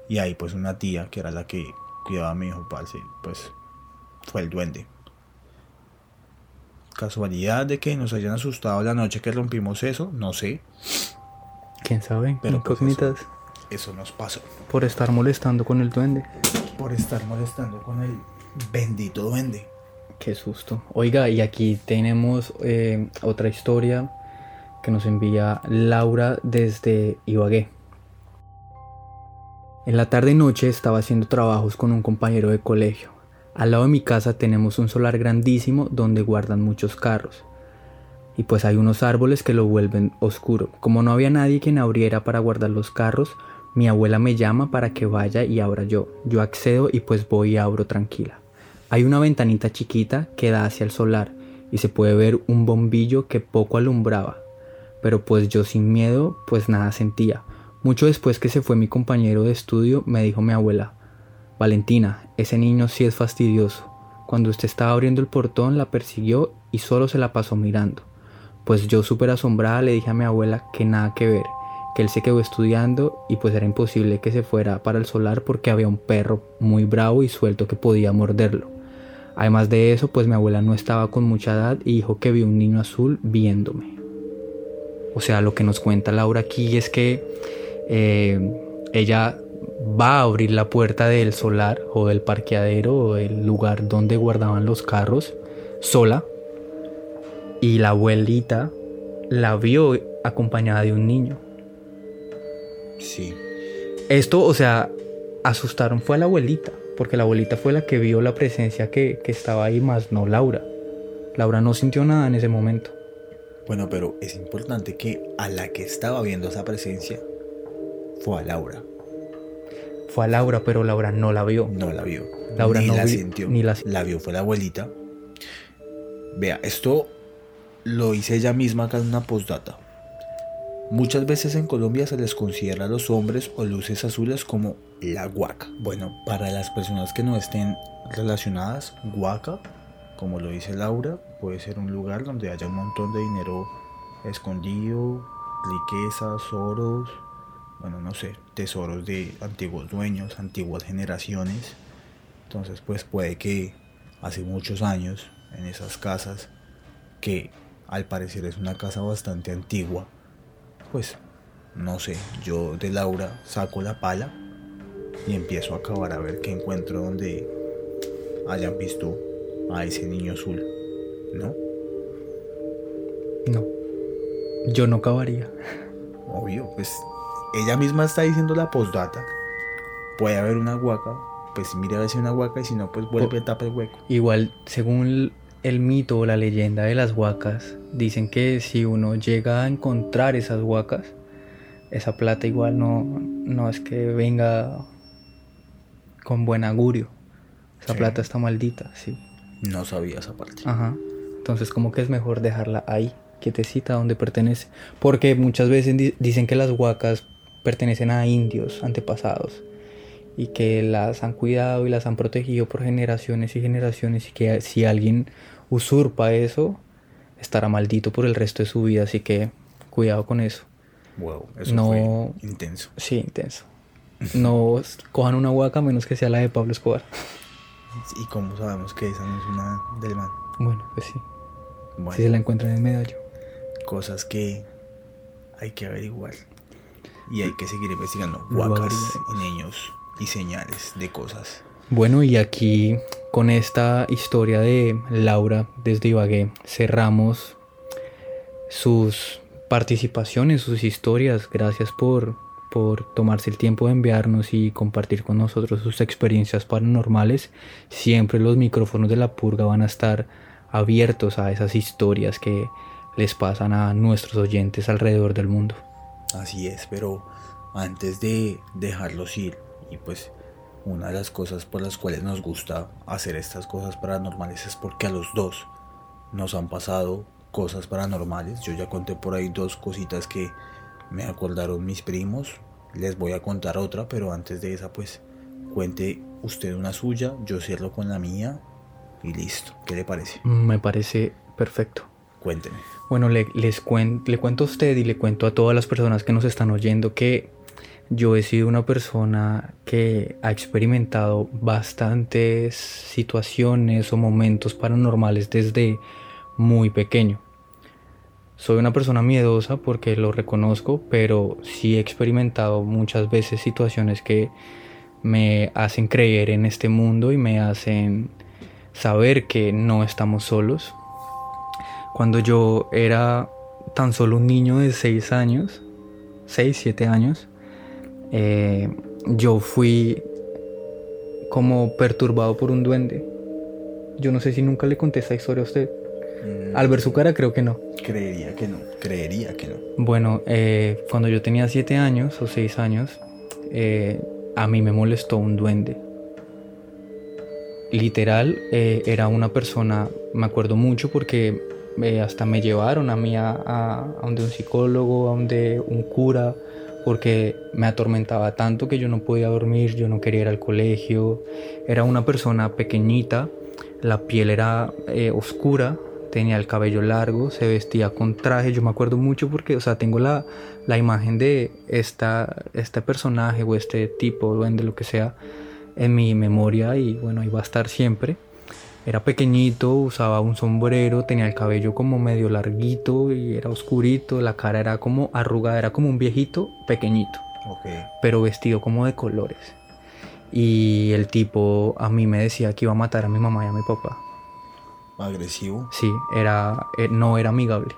Y ahí pues una tía que era la que cuidaba a mi hijo, parce, pues fue el duende. Casualidad de que nos hayan asustado la noche que rompimos eso, no sé, ¿Quién sabe? Pero pues Incógnitas. eso nos pasó. Por estar molestando con el duende. Por estar molestando con el bendito duende. Qué susto. Oiga, y aquí tenemos eh, otra historia que nos envía Laura desde Ibagué. En la tarde noche estaba haciendo trabajos con un compañero de colegio. Al lado de mi casa tenemos un solar grandísimo donde guardan muchos carros. Y pues hay unos árboles que lo vuelven oscuro. Como no había nadie quien abriera para guardar los carros, mi abuela me llama para que vaya y abra yo. Yo accedo y pues voy y abro tranquila. Hay una ventanita chiquita que da hacia el solar y se puede ver un bombillo que poco alumbraba. Pero pues yo sin miedo pues nada sentía. Mucho después que se fue mi compañero de estudio me dijo mi abuela, Valentina, ese niño sí es fastidioso. Cuando usted estaba abriendo el portón la persiguió y solo se la pasó mirando. Pues yo súper asombrada le dije a mi abuela que nada que ver, que él se quedó estudiando y pues era imposible que se fuera para el solar porque había un perro muy bravo y suelto que podía morderlo. Además de eso, pues mi abuela no estaba con mucha edad y dijo que vio un niño azul viéndome. O sea, lo que nos cuenta Laura aquí es que eh, ella va a abrir la puerta del solar o del parqueadero o del lugar donde guardaban los carros sola y la abuelita la vio acompañada de un niño. Sí. Esto, o sea, asustaron fue a la abuelita, porque la abuelita fue la que vio la presencia que, que estaba ahí, más no Laura. Laura no sintió nada en ese momento. Bueno, pero es importante que a la que estaba viendo esa presencia fue a Laura. Fue a Laura, pero Laura no la vio. No la vio. Laura ni no la vi- sintió. ni la- la vio fue la abuelita. Vea, esto lo hice ella misma acá en una postdata. Muchas veces en Colombia se les considera a los hombres o luces azules como la guaca. Bueno, para las personas que no estén relacionadas, guaca, como lo dice Laura, puede ser un lugar donde haya un montón de dinero escondido, riquezas, oros, bueno, no sé, tesoros de antiguos dueños, antiguas generaciones. Entonces, pues puede que hace muchos años en esas casas, que al parecer es una casa bastante antigua, pues no sé, yo de Laura saco la pala y empiezo a cavar a ver qué encuentro donde hayan visto a ese niño azul, ¿no? No. Yo no cavaría. Obvio, pues ella misma está diciendo la postdata. Puede haber una huaca, pues mire a ver si una huaca y si no, pues vuelve a tapar el hueco. Igual, según el, el mito o la leyenda de las huacas, dicen que si uno llega a encontrar esas huacas, esa plata igual no, no es que venga con buen augurio. Esa Sí. plata está maldita, sí. No sabía esa parte. Ajá. Entonces como que es mejor dejarla ahí, quietecita, donde pertenece. Porque muchas veces di- dicen que las huacas pertenecen a indios antepasados y que las han cuidado y las han protegido por generaciones y generaciones y que si alguien usurpa eso, estará maldito por el resto de su vida. Así que cuidado con eso. Wow, eso No. fue intenso. Sí, intenso. No cojan una huaca menos que sea la de Pablo Escobar. ¿Y cómo sabemos que esa no es una del man? Bueno, pues sí. Bueno, Si se la encuentran en el medallo. cosas que hay que averiguar. Y hay que seguir investigando huacas niños y señales de cosas. Bueno, y aquí con esta historia de Laura desde Ibagué cerramos sus participaciones, sus historias. Gracias por, por tomarse el tiempo de enviarnos y compartir con nosotros sus experiencias paranormales. Siempre los micrófonos de la purga van a estar abiertos a esas historias que les pasan a nuestros oyentes alrededor del mundo. Así es, pero antes de dejarlos ir, y pues una de las cosas por las cuales nos gusta hacer estas cosas paranormales es porque a los dos nos han pasado cosas paranormales. Yo ya conté por ahí dos cositas que me acordaron mis primos. Les voy a contar otra, pero antes de esa, pues cuente usted una suya, yo cierro con la mía y listo. ¿Qué le parece? Me parece perfecto. Cuénteme. Bueno, le, les cuen- le cuento a usted y le cuento a todas las personas que nos están oyendo que yo he sido una persona que ha experimentado bastantes situaciones o momentos paranormales desde muy pequeño. Soy una persona miedosa porque lo reconozco, pero sí he experimentado muchas veces situaciones que me hacen creer en este mundo y me hacen saber que no estamos solos. Cuando yo era tan solo un niño de 6 años, 6, 7 años, eh, yo fui como perturbado por un duende. Yo no sé si nunca le conté esa historia a usted. Mm, Al ver su cara creo que no. Creería que no. Creería que no. Bueno, eh, cuando yo tenía 7 años o 6 años, eh, a mí me molestó un duende. Literal, eh, era una persona, me acuerdo mucho porque hasta me llevaron a mí a donde un psicólogo, a donde un cura, porque me atormentaba tanto que yo no podía dormir, yo no quería ir al colegio. Era una persona pequeñita, la piel era eh, oscura, tenía el cabello largo, se vestía con traje. Yo me acuerdo mucho porque, o sea, tengo la, la imagen de esta, este personaje o este tipo, duende, lo que sea, en mi memoria y bueno, ahí va a estar siempre. Era pequeñito, usaba un sombrero, tenía el cabello como medio larguito y era oscurito, la cara era como arrugada, era como un viejito pequeñito, pero vestido como de colores. Y el tipo a mí me decía que iba a matar a mi mamá y a mi papá. Agresivo. Sí, era, eh, no era amigable.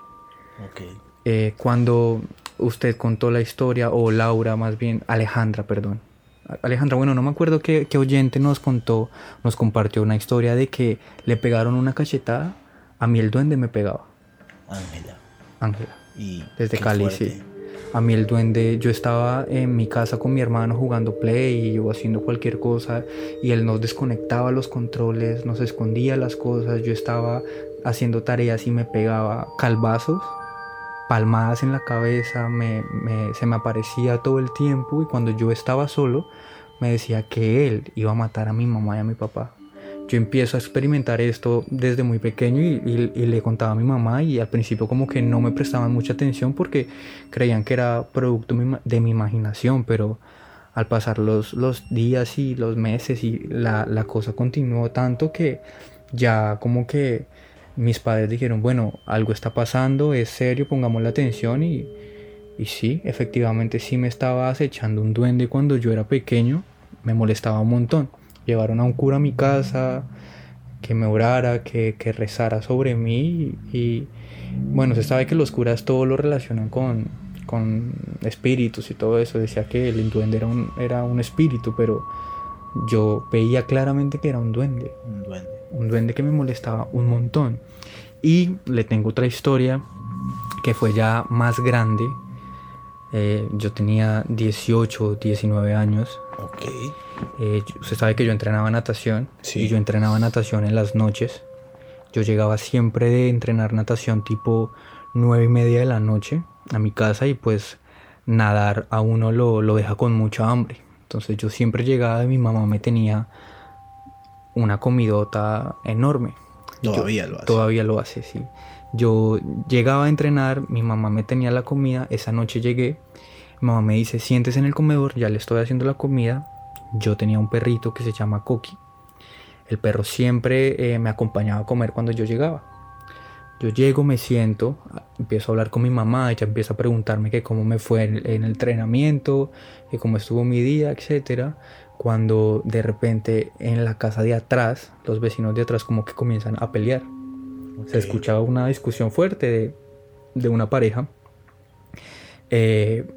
Eh, cuando usted contó la historia, o Laura más bien, Alejandra, perdón. Alejandra, bueno, no me acuerdo qué, qué oyente nos contó, nos compartió una historia de que le pegaron una cachetada, a mí el duende me pegaba, Ángela. Ángela, Y desde Cali, fuerte. sí. A mí el duende, yo estaba en mi casa con mi hermano jugando play o haciendo cualquier cosa y él nos desconectaba los controles, nos escondía las cosas, yo estaba haciendo tareas y me pegaba calvazos, palmadas en la cabeza, me, se me aparecía todo el tiempo y cuando yo estaba solo me decía que él iba a matar a mi mamá y a mi papá. yo empiezo a experimentar esto desde muy pequeño y, le contaba a mi mamá y al principio como que no me prestaban mucha atención porque creían que era producto de mi imaginación, pero al pasar los, los días y los meses y la, la cosa continuó tanto que ya como que mis padres dijeron, bueno, algo está pasando, es serio, pongamos la atención y, y sí, efectivamente sí me estaba acechando un duende cuando yo era pequeño, me molestaba un montón. Llevaron a un cura a mi casa, que me orara, que, que rezara sobre mí y, bueno, se sabe que los curas todo lo relacionan con, con espíritus y todo eso. Decía que el duende era un, era un espíritu, pero yo veía claramente que era un duende. Un duende. Un duende que me molestaba un montón. Y le tengo otra historia que fue ya más grande. Eh, yo tenía 18, 19 años. Ok. Eh, usted sabe que yo entrenaba natación y yo entrenaba natación en las noches. Yo llegaba siempre de entrenar natación tipo nueve y media de la noche a mi casa y pues nadar a uno lo, lo deja con mucha hambre. Entonces yo siempre llegaba y mi mamá me tenía una comidota enorme. Todavía lo hace. Todavía lo hace, sí. Yo llegaba a entrenar, mi mamá me tenía la comida, esa noche llegué, mi mamá me dice, siéntese en el comedor, ya le estoy haciendo la comida, yo tenía un perrito que se llama Coqui. El perro siempre eh, me acompañaba a comer cuando yo llegaba. Yo llego, me siento, empiezo a hablar con mi mamá, ella empieza a preguntarme que cómo me fue en, el entrenamiento, que cómo estuvo mi día, etc. Cuando de repente en la casa de atrás, los vecinos de atrás como que comienzan a pelear. Se escuchaba una discusión fuerte de, una pareja. Eh,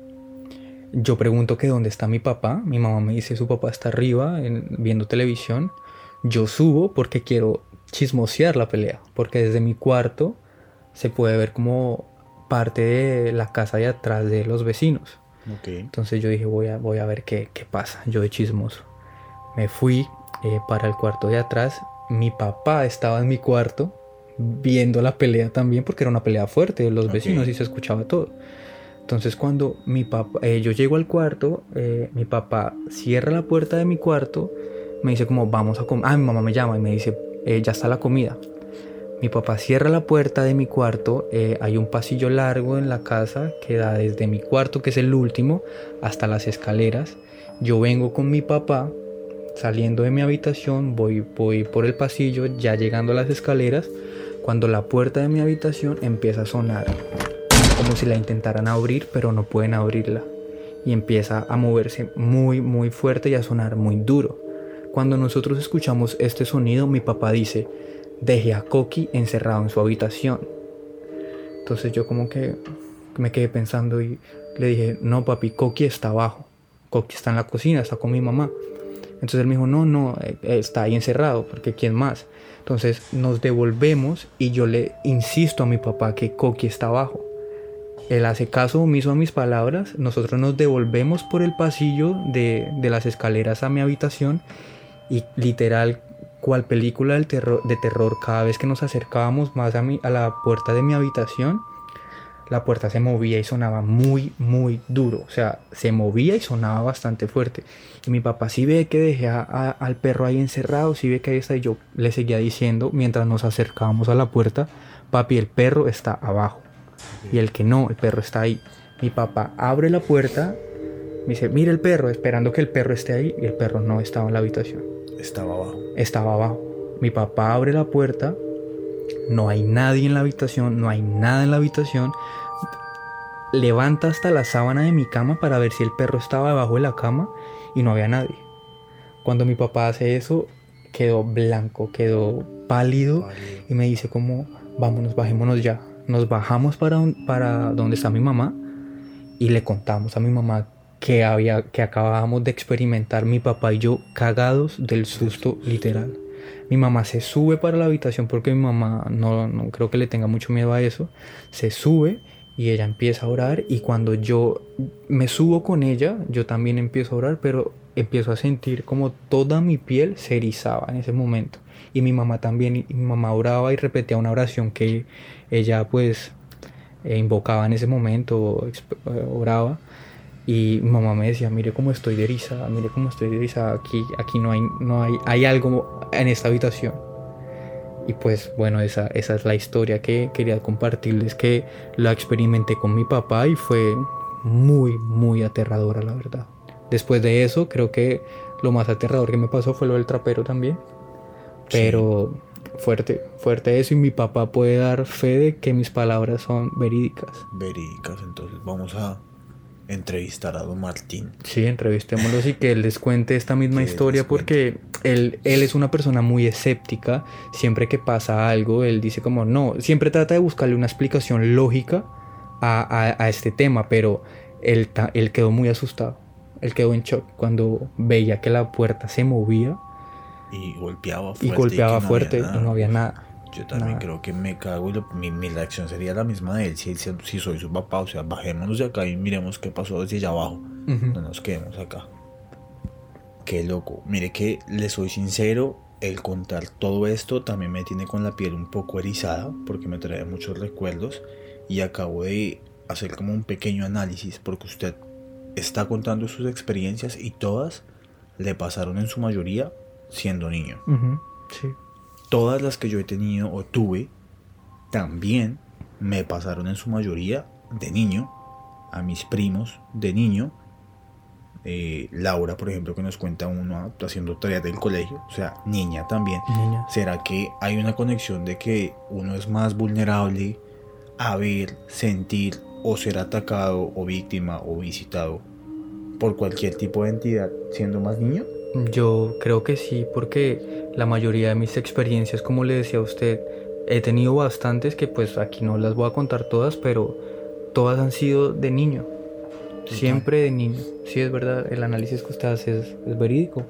yo pregunto que dónde está mi papá. Mi mamá me dice su papá está arriba viendo televisión. Yo subo porque quiero chismosear la pelea. Porque desde mi cuarto se puede ver como parte de la casa de atrás de los vecinos. Entonces yo dije voy a, voy a ver qué, qué pasa. Yo de chismoso. Me fui eh, para el cuarto de atrás. Mi papá estaba en mi cuarto viendo la pelea también porque era una pelea fuerte de los vecinos y se escuchaba todo. Entonces cuando mi papá, eh, yo llego al cuarto, eh, mi papá cierra la puerta de mi cuarto, me dice como vamos a comer, ah, mi mamá me llama y me dice, eh, ya está la comida. Mi papá cierra la puerta de mi cuarto, hay un pasillo largo en la casa que da desde mi cuarto, que es el último, hasta las escaleras. Yo vengo con mi papá, saliendo de mi habitación, voy, voy por el pasillo, ya llegando a las escaleras, cuando la puerta de mi habitación empieza a sonar como si la intentaran abrir, pero no pueden abrirla. Y empieza a moverse muy, muy fuerte y a sonar muy duro. Cuando nosotros escuchamos este sonido, mi papá dice, deje a Coqui encerrado en su habitación. Entonces yo como que me quedé pensando y le dije, no papi, Coqui está abajo. Coqui está en la cocina, está con mi mamá. Entonces él me dijo, no, no, eh, está ahí encerrado, porque ¿quién más? Entonces nos devolvemos y yo le insisto a mi papá que Coqui está abajo. Él hace caso omiso a mis palabras, nosotros nos devolvemos por el pasillo de, las escaleras a mi habitación y literal, cual película del terror, de terror, cada vez que nos acercábamos más a, mi, a la puerta de mi habitación, la puerta se movía y sonaba muy, muy duro. O sea, se movía y sonaba bastante fuerte. Y mi papá sí ve que dejé al perro ahí encerrado, sí ve que ahí está. Y yo le seguía diciendo mientras nos acercábamos a la puerta, papi, el perro está abajo y el que no, el perro está ahí. Mi papá abre la puerta, me dice, mira el perro, esperando que el perro esté ahí y el perro no estaba en la habitación. Estaba abajo. Estaba abajo. Mi papá abre la puerta, no hay nadie en la habitación, no hay nada en la habitación. Levanta hasta la sábana de mi cama para ver si el perro estaba debajo de la cama y no había nadie. Cuando mi papá hace eso, quedó blanco, quedó pálido, y me dice como, vámonos, bajémonos ya nos bajamos para, para donde está mi mamá y le contamos a mi mamá que, había, que acabábamos de experimentar mi papá y yo cagados del susto literal. Mi mamá se sube para la habitación porque mi mamá no, no creo que le tenga mucho miedo a eso. Se sube y ella empieza a orar y cuando yo me subo con ella, yo también empiezo a orar, pero empiezo a sentir como toda mi piel se erizaba en ese momento. Y mi mamá también, mi mamá oraba y repetía una oración que ella pues eh, invocaba en ese momento, eh, oraba. Y mi mamá me decía, mire cómo estoy de erizada, mire cómo estoy de erizada, aquí, aquí no hay, no hay, hay algo en esta habitación. Y pues bueno, esa, esa es la historia que quería compartirles, que la experimenté con mi papá y fue muy, muy aterradora, la verdad. Después de eso, creo que lo más aterrador que me pasó fue lo del trapero también. Pero fuerte, fuerte eso y mi papá puede dar fe de que mis palabras son verídicas. Verídicas, entonces vamos a entrevistar a don Martín. Sí, entrevistémoslo y que él les cuente esta misma historia porque él, él es una persona muy escéptica. Siempre que pasa algo, él dice como no, siempre trata de buscarle una explicación lógica a, a, este tema, pero él, él quedó muy asustado. Él quedó en shock cuando veía que la puerta se movía. Y golpeaba fuerte. Y golpeaba fuerte y no había nada. Yo también creo que me cago y mi, mi, reacción sería la misma de él. Si, si, soy su papá, o sea, bajémonos de acá y miremos qué pasó desde allá abajo. No nos quedemos acá. Qué loco. Mire que le soy sincero, el contar todo esto también me tiene con la piel un poco erizada porque me trae muchos recuerdos y acabo de hacer como un pequeño análisis porque usted está contando sus experiencias y todas le pasaron en su mayoría siendo niño. Sí todas las que yo he tenido o tuve también me pasaron en su mayoría de niño, a mis primos de niño. Eh, Laura, por ejemplo, que nos cuenta uno haciendo tareas del colegio, o sea, niña también. ¿Será que hay una conexión de que uno es más vulnerable a ver, sentir o ser atacado o víctima o visitado por cualquier tipo de entidad siendo más niño? Yo creo que sí, porque la mayoría de mis experiencias, como le decía a usted, he tenido bastantes que pues aquí no las voy a contar todas, pero todas han sido de niño. Siempre de niño. Sí, es verdad, el análisis que usted hace es, es verídico.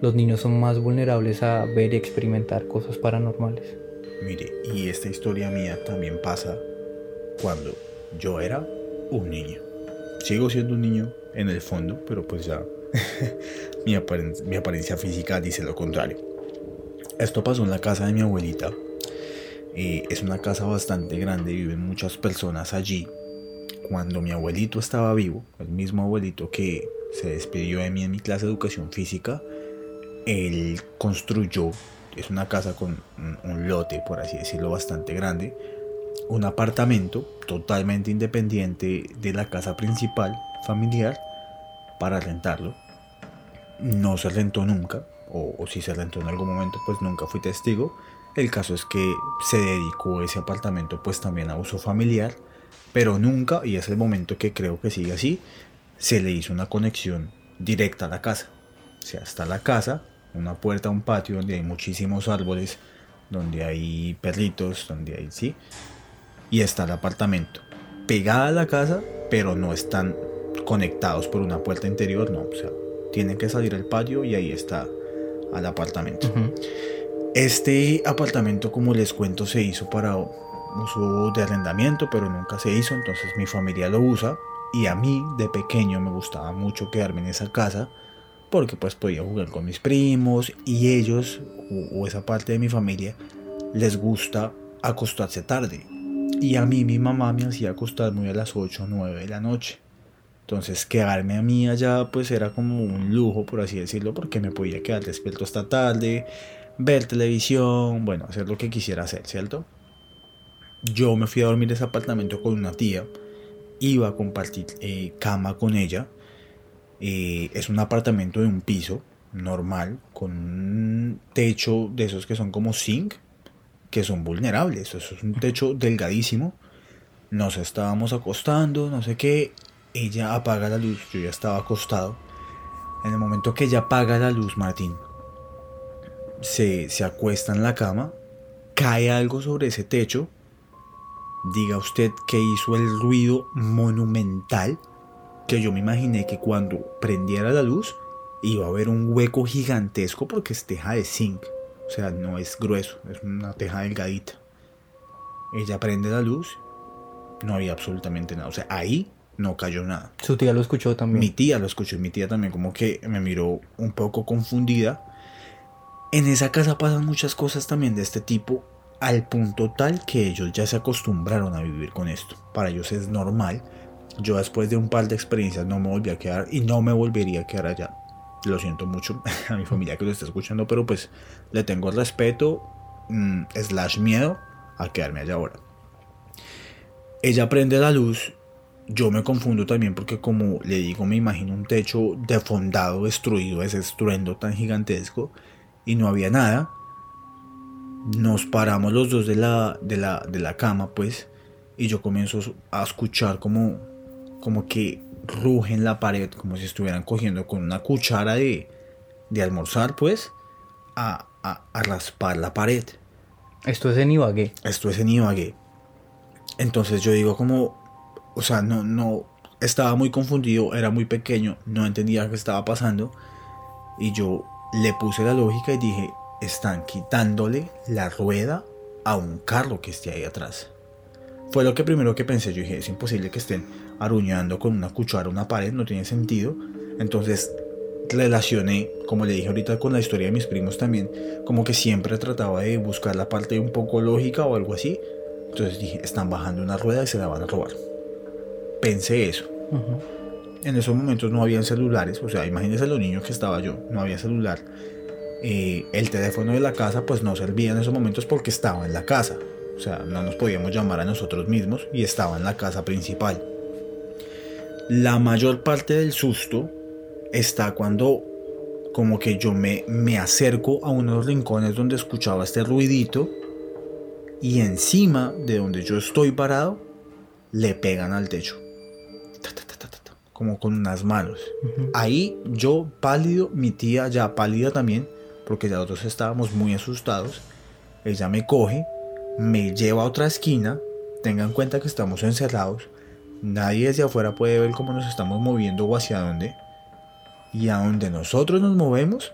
Los niños son más vulnerables a ver y experimentar cosas paranormales. Mire, y esta historia mía también pasa cuando yo era un niño. Sigo siendo un niño en el fondo, pero pues ya mi, apariencia física dice lo contrario. Esto pasó en la casa de mi abuelita. Eh, es una casa bastante grande, viven muchas personas allí. Cuando mi abuelito estaba vivo, el mismo abuelito que se despidió de mí en mi clase de educación física, él construyó, es una casa con un lote, por así decirlo, bastante grande, un apartamento totalmente independiente de la casa principal familiar para rentarlo no se rentó nunca, o, si se rentó en algún momento, pues nunca fui testigo. El caso es que se dedicó ese apartamento pues también a uso familiar, pero nunca, y es el momento que creo que sigue así, se le hizo una conexión directa a la casa. O sea, está la casa, una puerta, un patio donde hay muchísimos árboles, donde hay perritos, donde hay, sí, y está el apartamento. Pegada a la casa, pero no están conectados por una puerta interior, no, o sea, tienen que salir al patio y ahí está al apartamento. Este apartamento, como les cuento, se hizo para uso de arrendamiento, pero nunca se hizo, entonces mi familia lo usa y a mí de pequeño me gustaba mucho quedarme en esa casa porque pues podía jugar con mis primos y ellos o, esa parte de mi familia les gusta acostarse tarde. Y a mí mi mamá me hacía acostarme a las 8 o 9 de la noche entonces quedarme a mí allá pues era como un lujo, por así decirlo, porque me podía quedar despierto hasta tarde, ver televisión, bueno, hacer lo que quisiera hacer, ¿cierto? Yo me fui a dormir en ese apartamento con una tía, iba a compartir eh, cama con ella. Eh, es un apartamento de un piso normal, con un techo de esos que son como zinc, que son vulnerables. Eso es un techo delgadísimo. Nos estábamos acostando, no sé qué, ella apaga la luz, yo ya estaba acostado. En el momento que ella apaga la luz, Martín se, se acuesta en la cama, cae algo sobre ese techo. Diga usted que hizo el ruido monumental que yo me imaginé que cuando prendiera la luz iba a haber un hueco gigantesco porque es teja de zinc. O sea, no es grueso, es una teja delgadita. Ella prende la luz, no había absolutamente nada. O sea, ahí no cayó nada. Su tía lo escuchó también. Mi tía lo escuchó y mi tía también como que me miró un poco confundida. En esa casa pasan muchas cosas también de este tipo al punto tal que ellos ya se acostumbraron a vivir con esto. Para ellos es normal Yo después de un par de experiencias no me volví a quedar y no me volvería a quedar allá. Lo siento mucho a mi familia que lo está escuchando, pero pues le tengo respeto, mm, slash miedo a quedarme allá ahora. Ella prende la luz, yo me confundo también porque como le digo me imagino un techo defondado, destruido, ese estruendo tan gigantesco y no había nada. Nos paramos los dos de la, de la, de la cama pues y yo comienzo a escuchar como, como que ruge en la pared, como si estuvieran cogiendo con una cuchara de, de almorzar pues a, a, a raspar la pared. Esto es en Ibagué. Esto es en Ibagué. Entonces yo digo como, o sea, no, no, estaba muy confundido, era muy pequeño, no entendía qué estaba pasando. Y yo le puse la lógica y dije, están quitándole la rueda a un carro que esté ahí atrás. Fue lo que primero que pensé, yo dije, es imposible que estén aruñando con una cuchara una pared, no tiene sentido. Entonces relacioné, como le dije ahorita con la historia de mis primos también, como que siempre trataba de buscar la parte un poco lógica o algo así. Entonces dije, están bajando una rueda y se la van a robar. Pensé eso. En esos momentos no habían celulares, o sea, imagínense los niños que estaba yo, no había celular. Eh, el teléfono de la casa pues no servía en esos momentos porque estaba en la casa. O sea, no nos podíamos llamar a nosotros mismos y estaba en la casa principal. La mayor parte del susto está cuando como que yo me, me acerco a uno de los rincones donde escuchaba este ruidito y encima de donde yo estoy parado le pegan al techo. Como con unas manos. Ahí yo pálido, mi tía ya pálida también, porque ya nosotros estábamos muy asustados. Ella me coge, me lleva a otra esquina. Tengan en cuenta que estamos encerrados. Nadie desde afuera puede ver cómo nos estamos moviendo o hacia dónde. Y a donde nosotros nos movemos,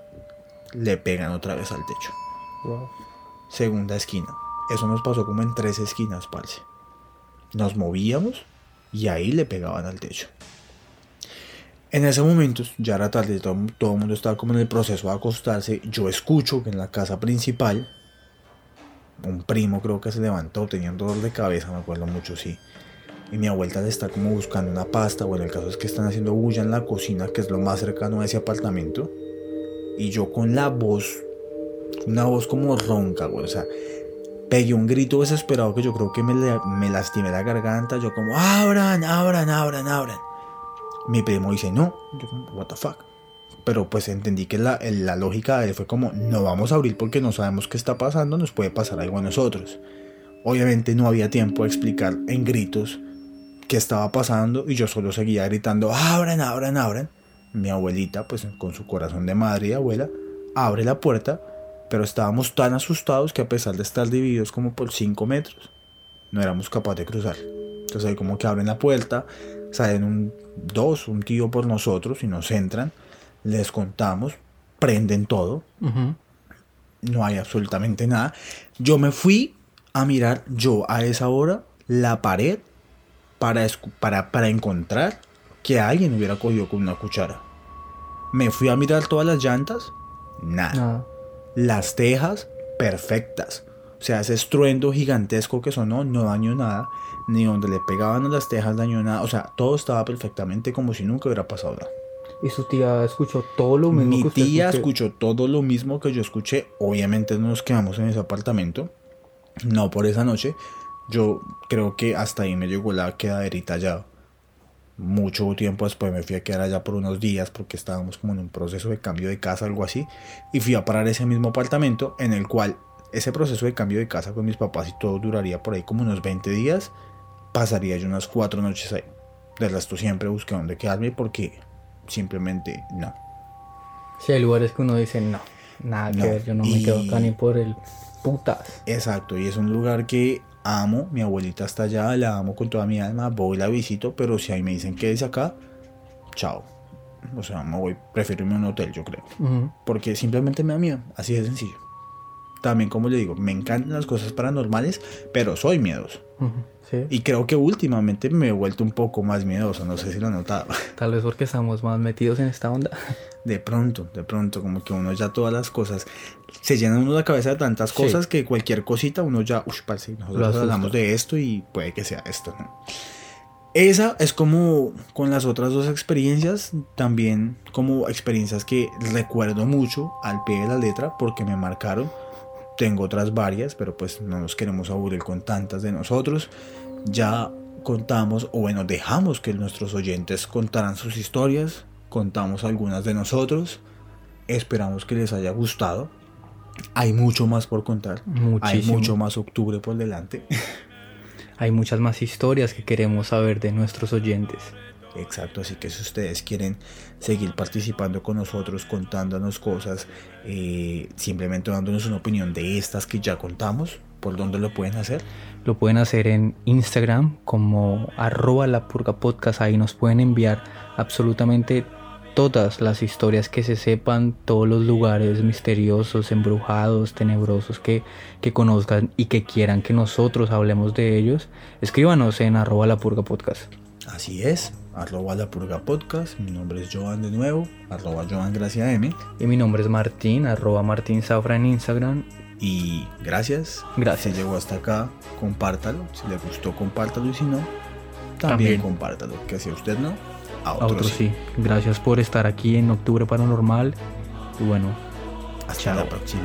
le pegan otra vez al techo. Segunda esquina. Eso nos pasó como en tres esquinas, parce. Nos movíamos y ahí le pegaban al techo. En ese momento, ya era tarde, todo, todo el mundo estaba como en el proceso de acostarse. Yo escucho que en la casa principal, un primo creo que se levantó, tenía un dolor de cabeza, me acuerdo mucho, sí. Y mi abuelita le está como buscando una pasta. Bueno, el caso es que están haciendo bulla en la cocina, que es lo más cercano a ese apartamento. Y yo con la voz, una voz como ronca, güey. O sea, pegué un grito desesperado que yo creo que me, me lastimé la garganta. Yo como, abran, abran, abran, abran. Mi primo dice, no. Yo what the fuck. Pero pues entendí que la, la lógica de él fue como, no vamos a abrir porque no sabemos qué está pasando, nos puede pasar algo a nosotros. Obviamente no había tiempo de explicar en gritos qué estaba pasando y yo solo seguía gritando, abran, abran, abran. Mi abuelita, pues con su corazón de madre y abuela, abre la puerta, pero estábamos tan asustados que a pesar de estar divididos como por 5 metros, no éramos capaces de cruzar. Entonces ahí como que abren la puerta, salen un, dos, un tío por nosotros y nos entran, les contamos, prenden todo, no hay absolutamente nada. Yo me fui a mirar yo a esa hora la pared para, para, para encontrar que alguien hubiera cogido con una cuchara. Me fui a mirar todas las llantas, nada. Las tejas, perfectas. O sea, ese estruendo gigantesco que sonó no dañó nada. Ni donde le pegaban a las tejas dañó nada. O sea, todo estaba perfectamente como si nunca hubiera pasado nada. ¿Y su tía escuchó todo lo mismo Mi que usted tía escuchó? escuchó todo lo mismo que yo escuché. Obviamente no nos quedamos en ese apartamento. No por esa noche. Yo creo que hasta ahí me llegó la quedaderita ya. Mucho tiempo después me fui a quedar allá por unos días porque estábamos como en un proceso de cambio de casa, algo así. Y fui a parar ese mismo apartamento en el cual ese proceso de cambio de casa con mis papás y todo duraría por ahí como unos 20 días. Pasaría yo unas cuatro noches ahí. De resto siempre busqué dónde quedarme porque simplemente no. Sí, hay lugares que uno dice, no, nada No. que ver, yo no me quedo acá ni por el putas. Exacto, y es un lugar que amo, mi abuelita está allá, la amo con toda mi alma, voy la visito, pero si ahí me dicen quédese acá, chao. O sea, me voy, prefiero irme a un hotel, yo creo. Porque simplemente me da miedo, así de sencillo. También, como le digo, me encantan las cosas paranormales, pero soy miedoso. Sí. Y creo que últimamente me he vuelto un poco más miedoso, no sé si lo han notado. Tal vez porque estamos más metidos en esta onda. De pronto, de pronto, como que uno ya todas las cosas, se llena uno la cabeza de tantas Sí. cosas que cualquier cosita uno ya, uff, parce, nosotros hablamos de esto y puede que sea esto, ¿no? esa es como con las otras dos experiencias, también como experiencias que recuerdo mucho al pie de la letra porque me marcaron. Tengo otras varias, pero pues no nos queremos aburrir con tantas de nosotros. Ya contamos, o bueno, dejamos que nuestros oyentes contaran sus historias, contamos algunas de nosotros. Esperamos que les haya gustado. Hay mucho más por contar. Hay mucho más octubre por delante. Hay muchas más historias que queremos saber de nuestros oyentes. Exacto, así que si ustedes quieren seguir participando con nosotros, contándonos cosas, eh, simplemente dándonos una opinión de estas que ya contamos, ¿por dónde lo pueden hacer? Lo pueden hacer en Instagram como arroba la purga podcast, ahí nos pueden enviar absolutamente todas las historias que se sepan, todos los lugares misteriosos, embrujados, tenebrosos que, que conozcan y que quieran que nosotros hablemos de ellos, escríbanos en arroba la purga podcast. Así es, arroba la purga podcast, mi nombre es Joan de nuevo, arroba Joan Gracia M. Y mi nombre es Martín, arroba Martín Zafra en Instagram. Y gracias. Gracias. Si llegó hasta acá, compártalo. Si le gustó, compártalo. Y si no, también, compártalo. Que si a usted no, a otros, sí. Gracias por estar aquí en Octubre Paranormal. Y bueno, hasta la próxima.